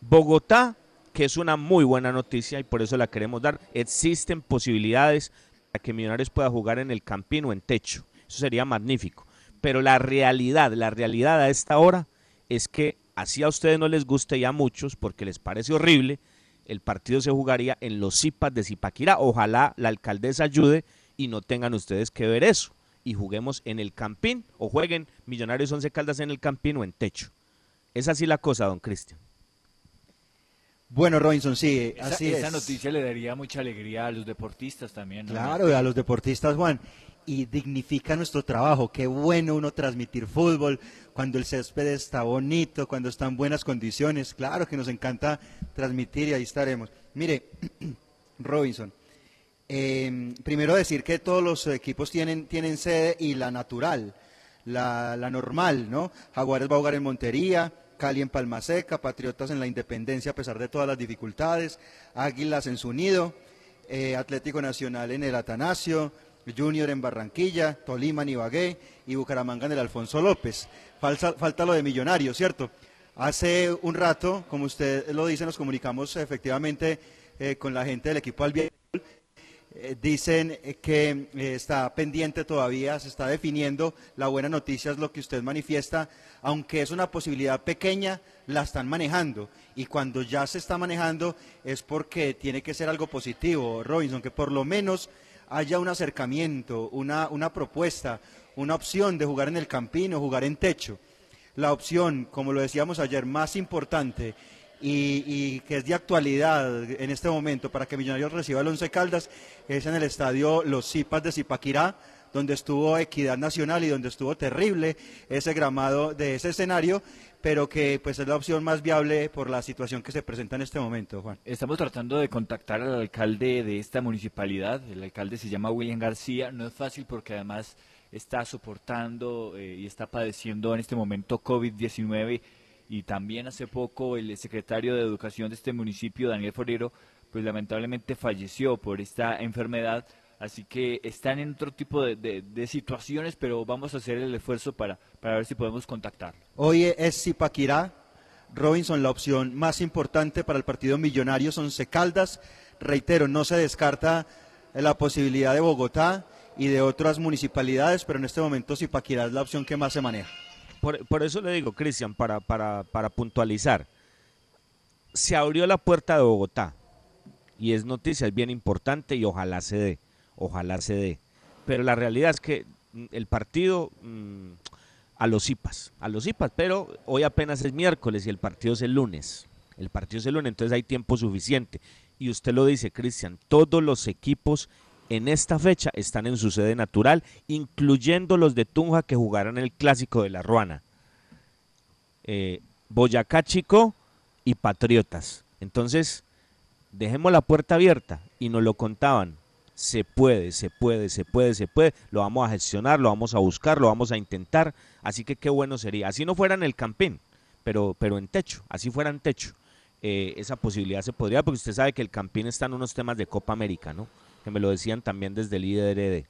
Bogotá, que es una muy buena noticia y por eso la queremos dar. Existen posibilidades para que Millonarios pueda jugar en el Campín o en Techo. Eso sería magnífico. Pero la realidad, la realidad a esta hora es que así a ustedes no les guste y a muchos, porque les parece horrible, el partido se jugaría en los Zipas de Zipaquirá. Ojalá la alcaldesa ayude y no tengan ustedes que ver eso. Y juguemos en el Campín o jueguen Millonarios Once Caldas en el Campín o en Techo. Es así la cosa, don Cristian. Bueno, Robinson, sí, Esa, así esa es. noticia le daría mucha alegría a los deportistas también. ¿no? Claro, a los deportistas, Juan. Y dignifica nuestro trabajo. Qué bueno uno transmitir fútbol cuando el césped está bonito, cuando está en buenas condiciones. Claro que nos encanta transmitir y ahí estaremos. Mire, <clears throat> Robinson, eh, primero decir que todos los equipos tienen, tienen sede y la natural, la, la normal, ¿no? Jaguares va a jugar en Montería, Cali en Palmaseca, Patriotas en la Independencia a pesar de todas las dificultades, Águilas en su nido, eh, Atlético Nacional en el Atanasio, Junior en Barranquilla, Tolima en y Bucaramanga en el Alfonso López. Falta, falta lo de Millonarios, ¿cierto? Hace un rato, como usted lo dice, nos comunicamos efectivamente eh, con la gente del equipo Albiol. Eh, dicen que eh, está pendiente todavía, se está definiendo. La buena noticia es lo que usted manifiesta, aunque es una posibilidad pequeña, la están manejando. Y cuando ya se está manejando es porque tiene que ser algo positivo, Robinson, que por lo menos haya un acercamiento, una, una propuesta, una opción de jugar en el campino, jugar en techo. La opción, como lo decíamos ayer, más importante y, y que es de actualidad en este momento para que Millonarios reciba el Once Caldas es en el estadio Los Zipas de Zipaquirá, donde estuvo Equidad Nacional y donde estuvo terrible ese gramado de ese escenario, pero que pues es la opción más viable por la situación que se presenta en este momento, Juan. Estamos tratando de contactar al alcalde de esta municipalidad. El alcalde se llama William García. No es fácil porque además está soportando eh, y está padeciendo en este momento COVID-19 y también hace poco el secretario de Educación de este municipio, Daniel Forero, pues lamentablemente falleció por esta enfermedad. Así que están en otro tipo de, de- de situaciones, pero vamos a hacer el esfuerzo para, para ver si podemos contactarlo. Hoy es Zipaquirá, Robinson, la opción más importante para el partido Millonarios Once Caldas. Reitero, no se descarta la posibilidad de Bogotá y de otras municipalidades, pero en este momento Zipaquirá es la opción que más se maneja. Por, por eso le digo, Cristian, para, para, para puntualizar, se abrió la puerta de Bogotá y es noticia, es bien importante y ojalá se dé, ojalá se dé. Pero la realidad es que mm, el partido mm, a los IPAs, a los IPAs, pero hoy apenas es miércoles y el partido es el lunes. El partido es el lunes, entonces hay tiempo suficiente. Y usted lo dice, Cristian, todos los equipos en esta fecha están en su sede natural, incluyendo los de Tunja que jugarán el clásico de la Ruana. Eh, Boyacá Chico y Patriotas. Entonces, dejemos la puerta abierta y nos lo contaban. Se puede, se puede, se puede, se puede. Lo vamos a gestionar, lo vamos a buscar, lo vamos a intentar. Así que qué bueno sería. Así no fuera en el campín, pero, pero en techo, así fuera en techo. eh, esa posibilidad se podría, porque usted sabe que el campín está en unos temas de Copa América, ¿no? Que me lo decían también desde el IDRD.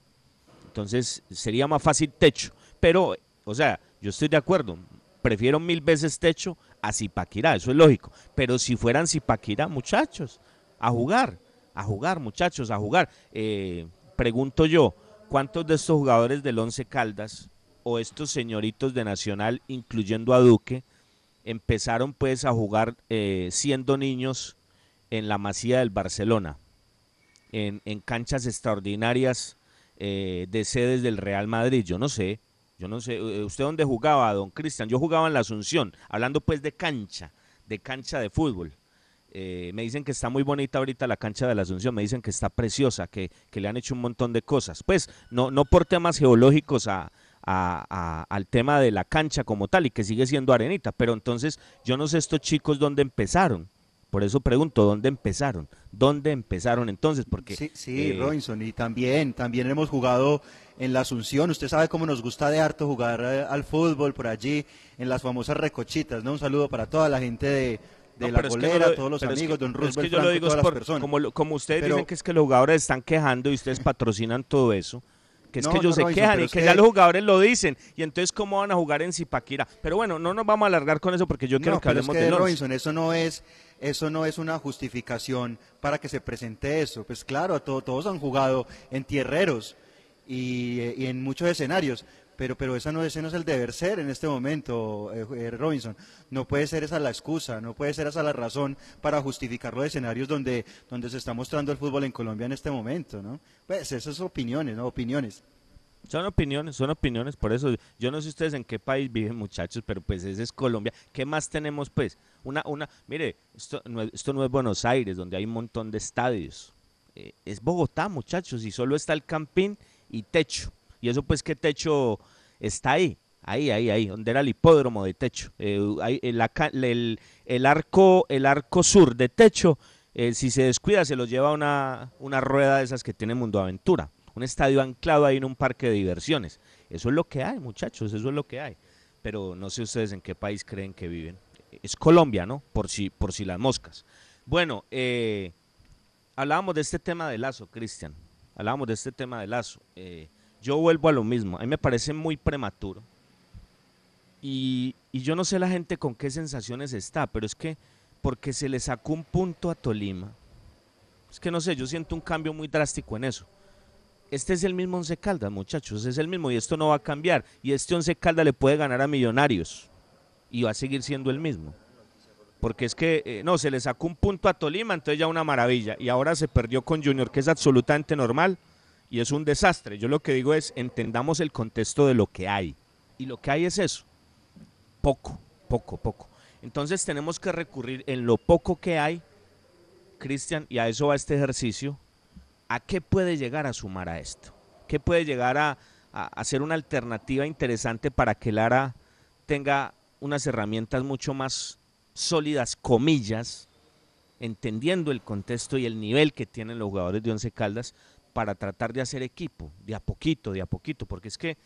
Entonces sería más fácil techo. Pero, o sea, yo estoy de acuerdo. Prefiero mil veces techo a Zipaquirá, eso es lógico. Pero si fueran Zipaquirá, muchachos, a jugar, a jugar, muchachos, a jugar. Eh, pregunto yo, ¿cuántos de estos jugadores del Once Caldas o estos señoritos de Nacional, incluyendo a Duque, empezaron pues a jugar eh, siendo niños en la Masía del Barcelona, en, en canchas extraordinarias eh, de sedes del Real Madrid? Yo no sé, yo no sé. Eh, ¿Usted dónde jugaba, don Cristian? Yo jugaba en la Asunción, hablando pues de cancha, de cancha de fútbol. Eh, me dicen que está muy bonita ahorita la cancha de la Asunción, me dicen que está preciosa, que, que le han hecho un montón de cosas. Pues no, no por temas geológicos a, a- a- al tema de la cancha como tal y que sigue siendo arenita, pero entonces yo no sé estos chicos dónde empezaron. Por eso pregunto, ¿dónde empezaron? ¿Dónde empezaron entonces? Porque Sí, sí, eh, Robinson, y también, también hemos jugado en la Asunción. Usted sabe cómo nos gusta de harto jugar eh, al fútbol por allí, en las famosas recochitas, ¿no? Un saludo para toda la gente de, de No, la pero es que no golera, lo- todos los pero es amigos, que- don pero es que Roosevelt yo lo Franco, digo es todas por- las personas. como, lo- como ustedes Pero- dicen que es que los jugadores están quejando y ustedes patrocinan todo eso, que es No, que ellos se quejan y que, ya los jugadores lo dicen y entonces cómo van a jugar en Zipaquira. Pero bueno, no nos vamos a alargar con eso porque yo quiero que hablemos once. Robinson, eso no es eso no es una justificación para que se presente eso. Pues claro, to- todos han jugado en tierreros y, eh, y en muchos escenarios, pero pero esa no, ese no es el deber ser en este momento, eh, eh, Robinson. No puede ser esa la excusa, no puede ser esa la razón para justificar los escenarios donde, donde se está mostrando el fútbol en Colombia en este momento, ¿no? Pues esas son opiniones, ¿no? Opiniones. Son opiniones, son opiniones, por eso yo no sé ustedes en qué país viven muchachos, pero pues ese es Colombia. ¿Qué más tenemos pues? Una, una, mire, esto no, es, esto no es Buenos Aires, donde hay un montón de estadios. Eh, es Bogotá, muchachos, y solo está el campín y techo. Y eso pues que techo está ahí, ahí, ahí, ahí, donde era el hipódromo de techo. Eh, ahí, el, el- arco, el arco sur de techo, eh, si se descuida se lo lleva una, una rueda de esas que tiene Mundo Aventura. Un estadio anclado ahí en un parque de diversiones. Eso es lo que hay, muchachos, eso es lo que hay. Pero no sé ustedes en qué país creen que viven. Es Colombia, ¿no? Por si, por si las moscas. Bueno, eh, hablábamos de este tema de Lazo, Cristian. Hablábamos de este tema de Lazo. Eh, yo vuelvo a lo mismo. A mí me parece muy prematuro. Y, y yo no sé la gente con qué sensaciones está, pero es que porque se le sacó un punto a Tolima. Es que no sé, yo siento un cambio muy drástico en eso. Este es el mismo Once Caldas, muchachos, es el mismo y esto no va a cambiar. Y este Once Caldas le puede ganar a Millonarios y va a seguir siendo el mismo. Porque es que, eh, no, se le sacó un punto a Tolima, entonces ya una maravilla. Y ahora se perdió con Junior, que es absolutamente normal y es un desastre. Yo lo que digo es, entendamos el contexto de lo que hay. Y lo que hay es eso. Poco, poco, poco. Entonces tenemos que recurrir en lo poco que hay, Cristian, y a eso va este ejercicio, ¿a qué puede llegar a sumar a esto? ¿Qué puede llegar a, a, ser una alternativa interesante para que Lara tenga unas herramientas mucho más sólidas, comillas, entendiendo el contexto y el nivel que tienen los jugadores de Once Caldas para tratar de hacer equipo, de a poquito, de a poquito, porque es que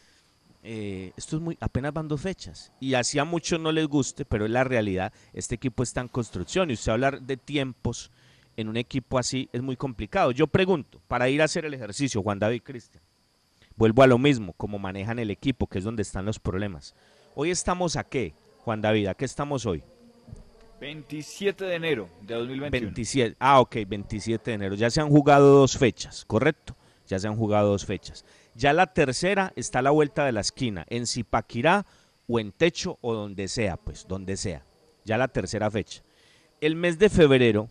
eh, esto es muy, apenas van dos fechas y así a muchos no les guste, pero es la realidad, este equipo está en construcción y usted hablar de tiempos en un equipo así es muy complicado. Yo pregunto, para ir a hacer el ejercicio, Juan David Cristian, vuelvo a lo mismo, como manejan el equipo, que es donde están los problemas. Hoy estamos a qué, Juan David, ¿a qué estamos hoy? 27 de enero de 2021. 27, ah, ok, 27 de enero. Ya se han jugado dos fechas, correcto. Ya se han jugado dos fechas. Ya la tercera está a la vuelta de la esquina, en Zipaquirá o en Techo o donde sea, pues, donde sea. Ya la tercera fecha. El mes de febrero,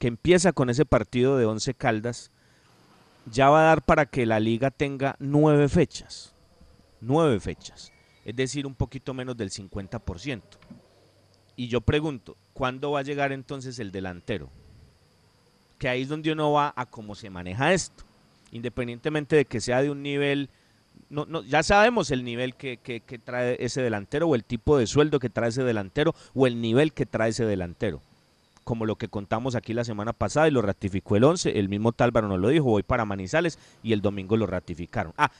que empieza con ese partido de 11 Caldas, ya va a dar para que la liga tenga nueve fechas. Nueve fechas. Es decir, un poquito menos del 50%. Y yo pregunto, ¿cuándo va a llegar entonces el delantero? Que ahí es donde uno va a cómo se maneja esto. Independientemente de que sea de un nivel, no, no, ya sabemos el nivel que, que- que trae ese delantero o el tipo de sueldo que trae ese delantero o el nivel que trae ese delantero. como lo que contamos aquí la semana pasada y lo ratificó el 11, el mismo Tálvaro nos lo dijo, voy para Manizales y el domingo lo ratificaron. Ah,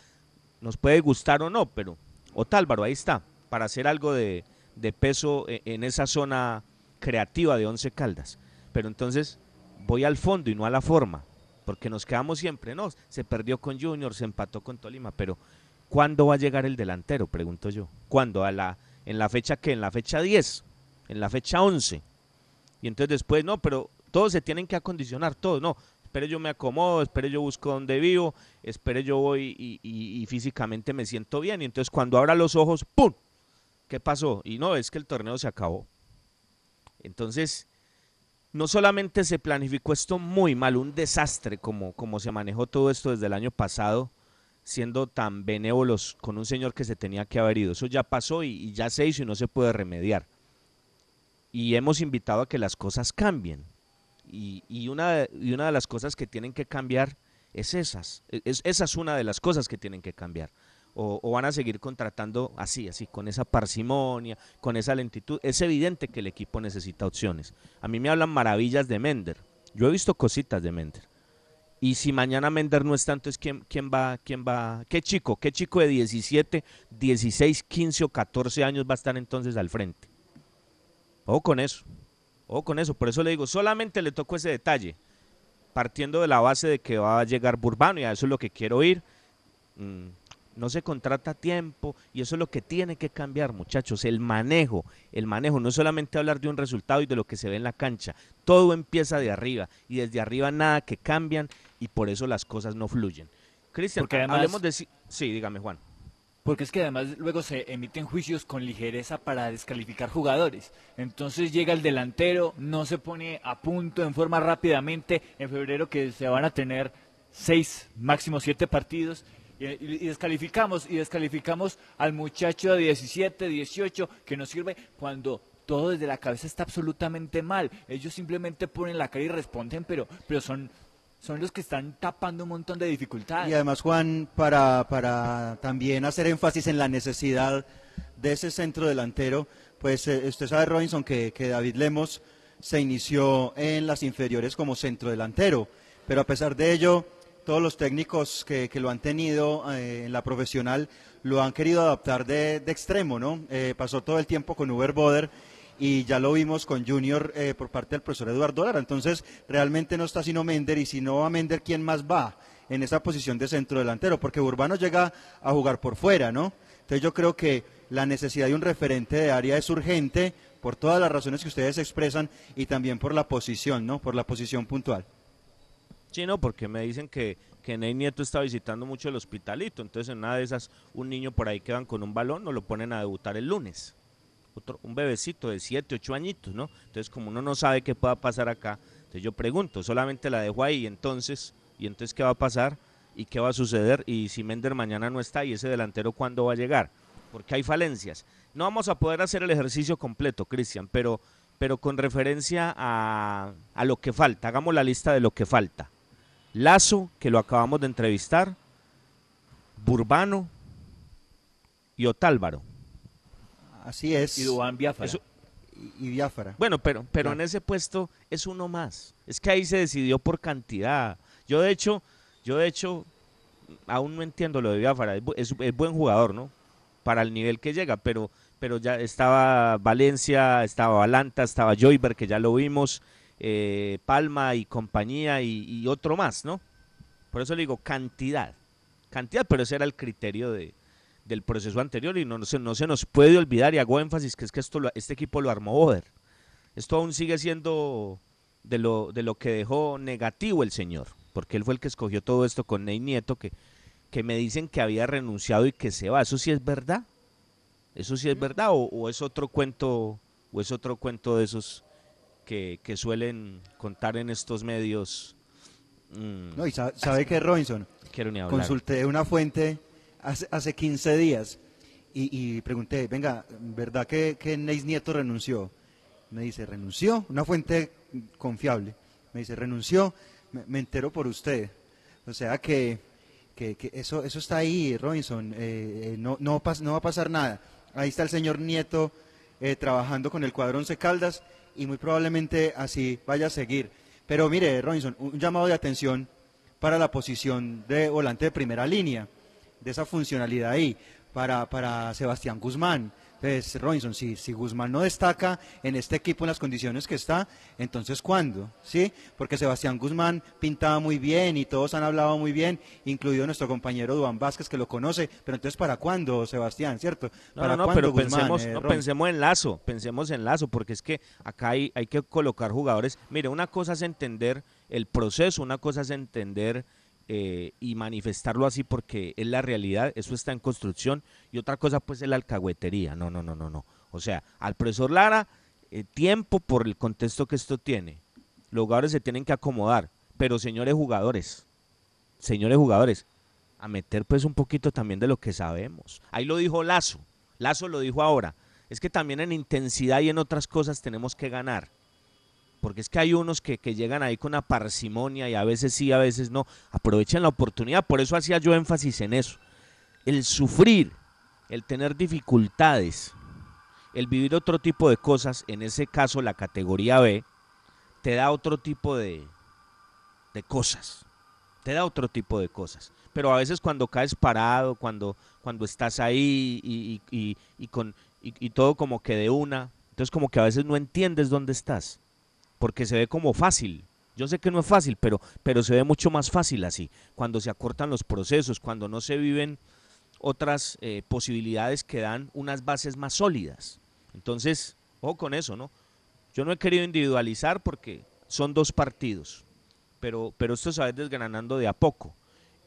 nos puede gustar o no, pero Otálvaro, ahí está, para hacer algo de, de peso e- en esa zona creativa de Once Caldas. Pero entonces voy al fondo y no a la forma, porque nos quedamos siempre, no, se perdió con Junior, se empató con Tolima, pero ¿cuándo va a llegar el delantero? Pregunto yo. ¿Cuándo? A la, ¿En la fecha qué? ¿En la fecha 10? ¿En la fecha 11? Y entonces después, no, pero todos se tienen que acondicionar, todos, no. Espere yo me acomodo, espere yo busco donde vivo, espere yo voy y- y físicamente me siento bien. Y entonces cuando abra los ojos, ¡pum! ¿Qué pasó? Y no, es que el torneo se acabó. Entonces, no solamente se planificó esto muy mal, un desastre como, como se manejó todo esto desde el año pasado, siendo tan benévolos con un señor que se tenía que haber ido. Eso ya pasó y, ya se hizo y no se puede remediar. Y hemos invitado a que las cosas cambien. Y, y una, y una de las cosas que tienen que cambiar es esas. E, Es, esa es una de las cosas que tienen que cambiar. O, o van a seguir contratando así, así, con esa parsimonia, con esa lentitud. Es evidente que el equipo necesita opciones. A mí me hablan maravillas de Mender. Yo he visto cositas de Mender. Y si mañana Mender no está, entonces ¿quién, quién va? ¿Quién va? ¿Qué chico? ¿Qué chico de 17, 16, 15 o 14 años va a estar entonces al frente? Ojo con eso. Ojo con eso. Por eso le digo, solamente le tocó ese detalle. Partiendo de la base de que va a llegar Burbano y a eso es lo que quiero ir. Mm, no se contrata a tiempo y eso es lo que tiene que cambiar, muchachos. El manejo, el manejo, no es solamente hablar de un resultado y de lo que se ve en la cancha. Todo empieza de arriba y desde arriba nada que cambian y por eso las cosas no fluyen. Cristian, hablemos de... si- Sí, dígame Juan. Porque es que además luego se emiten juicios con ligereza para descalificar jugadores. Entonces llega el delantero, no se pone a punto en forma rápidamente. En febrero que se van a tener seis, máximo siete partidos. Y, y- descalificamos, y descalificamos al muchacho de 17, 18, que nos sirve cuando todo desde la cabeza está absolutamente mal. Ellos simplemente ponen la cara y responden, pero, pero son, son los que están tapando un montón de dificultades. Y además, Juan, para, para también hacer énfasis en la necesidad de ese centro delantero, pues eh, usted sabe, Robinson, que, que David Lemos se inició en las inferiores como centro delantero, pero a pesar de ello, todos los técnicos que, que lo han tenido eh, en la profesional lo han querido adaptar de, extremo, ¿no? Eh, pasó todo el tiempo con Uber Boder y ya lo vimos con Junior eh, por parte del profesor Eduardo Lara. Entonces, realmente no está sino Mender y si no va Mender, ¿quién más va en esa posición de centro delantero? Porque Urbano llega a jugar por fuera, ¿no? Entonces yo creo que la necesidad de un referente de área es urgente por todas las razones que ustedes expresan y también por la posición, ¿no? Por la posición puntual. Sí, no, porque me dicen que, que Ney Nieto está visitando mucho el hospitalito. Entonces, en una de esas, un niño por ahí que van con un balón, no lo ponen a debutar el lunes. Otro, un bebecito de 7, 8 añitos, ¿no? Entonces, como uno no sabe qué pueda pasar acá, entonces yo pregunto, solamente la dejo ahí, entonces, ¿y entonces qué va a pasar? ¿Y qué va a suceder? Y si Mender mañana no está, ¿y ese delantero cuándo va a llegar? Porque hay falencias. No vamos a poder hacer el ejercicio completo, Cristian, pero, pero con referencia a, a lo que falta, hagamos la lista de lo que falta. Lazo, que lo acabamos de entrevistar, Burbano y Otálvaro. Así es. Y Duván Biafara. Eso- Y, y Biafara. Bueno, pero, pero Claro. en ese puesto es uno más. Es que ahí se decidió por cantidad. Yo de hecho, yo de hecho, aún no entiendo lo de Biafara. Es, es- es buen jugador, ¿no? Para el nivel que llega, pero, pero ya estaba Valencia, estaba Valanta, estaba Joyber, que ya lo vimos, eh, Palma y compañía y, y otro más, ¿no? Por eso le digo cantidad. Cantidad, pero ese era el criterio de, del proceso anterior y no, no se, no se nos puede olvidar y hago énfasis que es que esto lo- este equipo lo armó Boder. Esto aún sigue siendo de lo, de lo que dejó negativo el señor, porque él fue el que escogió todo esto con Ney Nieto, que, que me dicen que había renunciado y que se va. ¿Eso sí es verdad? ¿Eso sí es verdad o, o es otro cuento o es otro cuento de esos que, que suelen contar en estos medios? Mm, No, y sa- sabe que Robinson, quiero ni hablar. consulté una fuente hace, hace 15 días y, y pregunté, venga, ¿verdad que, que Neis Nieto renunció? Me dice, ¿renunció? Una fuente confiable. Me dice, renunció, me, me entero por usted. O sea que, que, que eso, eso está ahí, Robinson, eh, eh, no, no, pas- no va a pasar nada. Ahí está el señor Nieto eh, trabajando con el cuadro Once Caldas y muy probablemente así vaya a seguir. Pero mire, Robinson, un llamado de atención para la posición de volante de primera línea, de esa funcionalidad ahí, para, para Sebastián Guzmán. Pues, Robinson, si, si Guzmán no destaca en este equipo en las condiciones que está, entonces ¿cuándo? ¿Sí? Porque Sebastián Guzmán pintaba muy bien y todos han hablado muy bien, incluido nuestro compañero Duan Vázquez que lo conoce, pero entonces ¿para cuándo, Sebastián? ¿Cierto? No, ¿Para no, no, cuándo, pero Guzmán, pensemos, eh, no, pensemos en lazo, pensemos en lazo, porque es que acá hay, hay que colocar jugadores. Mire, una cosa es entender el proceso, una cosa es entender eh, y manifestarlo así porque es la realidad, eso está en construcción, y otra cosa pues es la alcahuetería. No, no, no, no, no. O sea, al profesor Lara, eh, tiempo por el contexto que esto tiene. Los jugadores se tienen que acomodar, pero señores jugadores, señores jugadores, a meter pues un poquito también de lo que sabemos. Ahí lo dijo Lazo, Lazo lo dijo ahora. Es que también en intensidad y en otras cosas tenemos que ganar. Porque es que hay unos que, que llegan ahí con una parsimonia y a veces sí, a veces no. Aprovechen la oportunidad, por eso hacía yo énfasis en eso. El sufrir, el tener dificultades, el vivir otro tipo de cosas, en ese caso la categoría B, te da otro tipo de, de cosas. Te da otro tipo de cosas. Pero a veces cuando caes parado, cuando, cuando estás ahí y, y- y- y con, y todo como que de una, entonces como que a veces no entiendes dónde estás. Porque se ve como fácil. Yo sé que no es fácil, pero, pero se ve mucho más fácil así. Cuando se acortan los procesos, cuando no se viven otras eh, posibilidades que dan unas bases más sólidas. Entonces, ojo con eso, ¿no? Yo no he querido individualizar porque son dos partidos, pero, pero esto se va desgranando de a poco.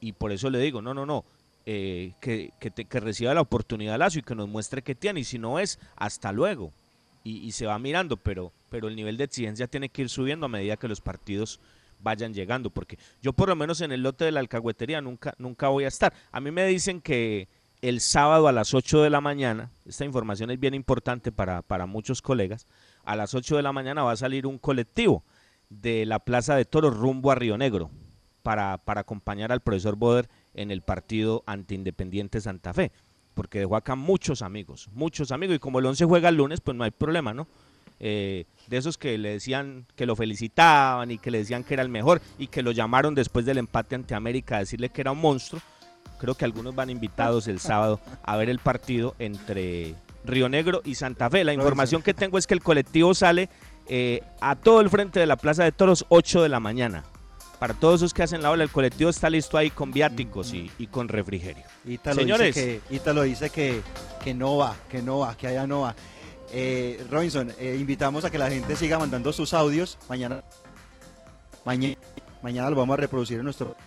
Y por eso le digo, no, no, no, eh, que, que, que reciba la oportunidad Lazo y que nos muestre qué tiene. Y si no es, hasta luego. Y, se va mirando, pero, pero el nivel de exigencia tiene que ir subiendo a medida que los partidos vayan llegando, porque yo por lo menos en el lote de la alcahuetería nunca, nunca voy a estar. A mí me dicen que el sábado a las 8 de la mañana, esta información es bien importante para, para muchos colegas, a las 8 de la mañana va a salir un colectivo de la Plaza de Toros rumbo a Río Negro para, para acompañar al profesor Boder en el partido ante Independiente Santa Fe, porque dejó acá muchos amigos, muchos amigos, y como el 11 juega el lunes, pues no hay problema, ¿no? Eh, de esos que le decían que lo felicitaban y que le decían que era el mejor y que lo llamaron después del empate ante América a decirle que era un monstruo. Creo que algunos van invitados el sábado a ver el partido entre Río Negro y Santa Fe. La información que tengo es que el colectivo sale eh, a todo el frente de la Plaza de Toros 8 de la mañana. Para todos esos que hacen la ola, el colectivo está listo ahí con viáticos y, y con refrigerio. Ítalo Señores, dice, que, Ítalo dice que, que no va, que no va, que allá no va. Eh, Robinson, eh, invitamos a que la gente siga mandando sus audios. Mañana, mañana, mañana lo vamos a reproducir en nuestro.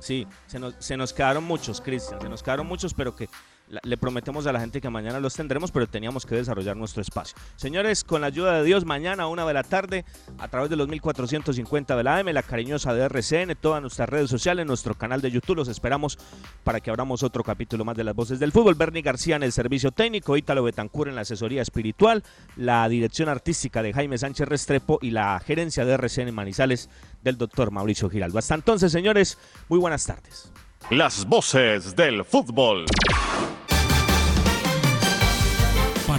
Sí, se nos, se nos quedaron muchos, Cristian, se nos quedaron muchos, pero que le prometemos a la gente que mañana los tendremos, pero teníamos que desarrollar nuestro espacio. Señores, con la ayuda de Dios, mañana a una de la tarde, a través de los 1450 de la AM, la cariñosa de RCN, todas nuestras redes sociales, nuestro canal de YouTube, los esperamos para que abramos otro capítulo más de las voces del fútbol. Bernie García en el servicio técnico, Ítalo Betancur en la asesoría espiritual, la dirección artística de Jaime Sánchez Restrepo y la gerencia de RCN Manizales del doctor Mauricio Giraldo. Hasta entonces, señores, muy buenas tardes. Las voces del fútbol.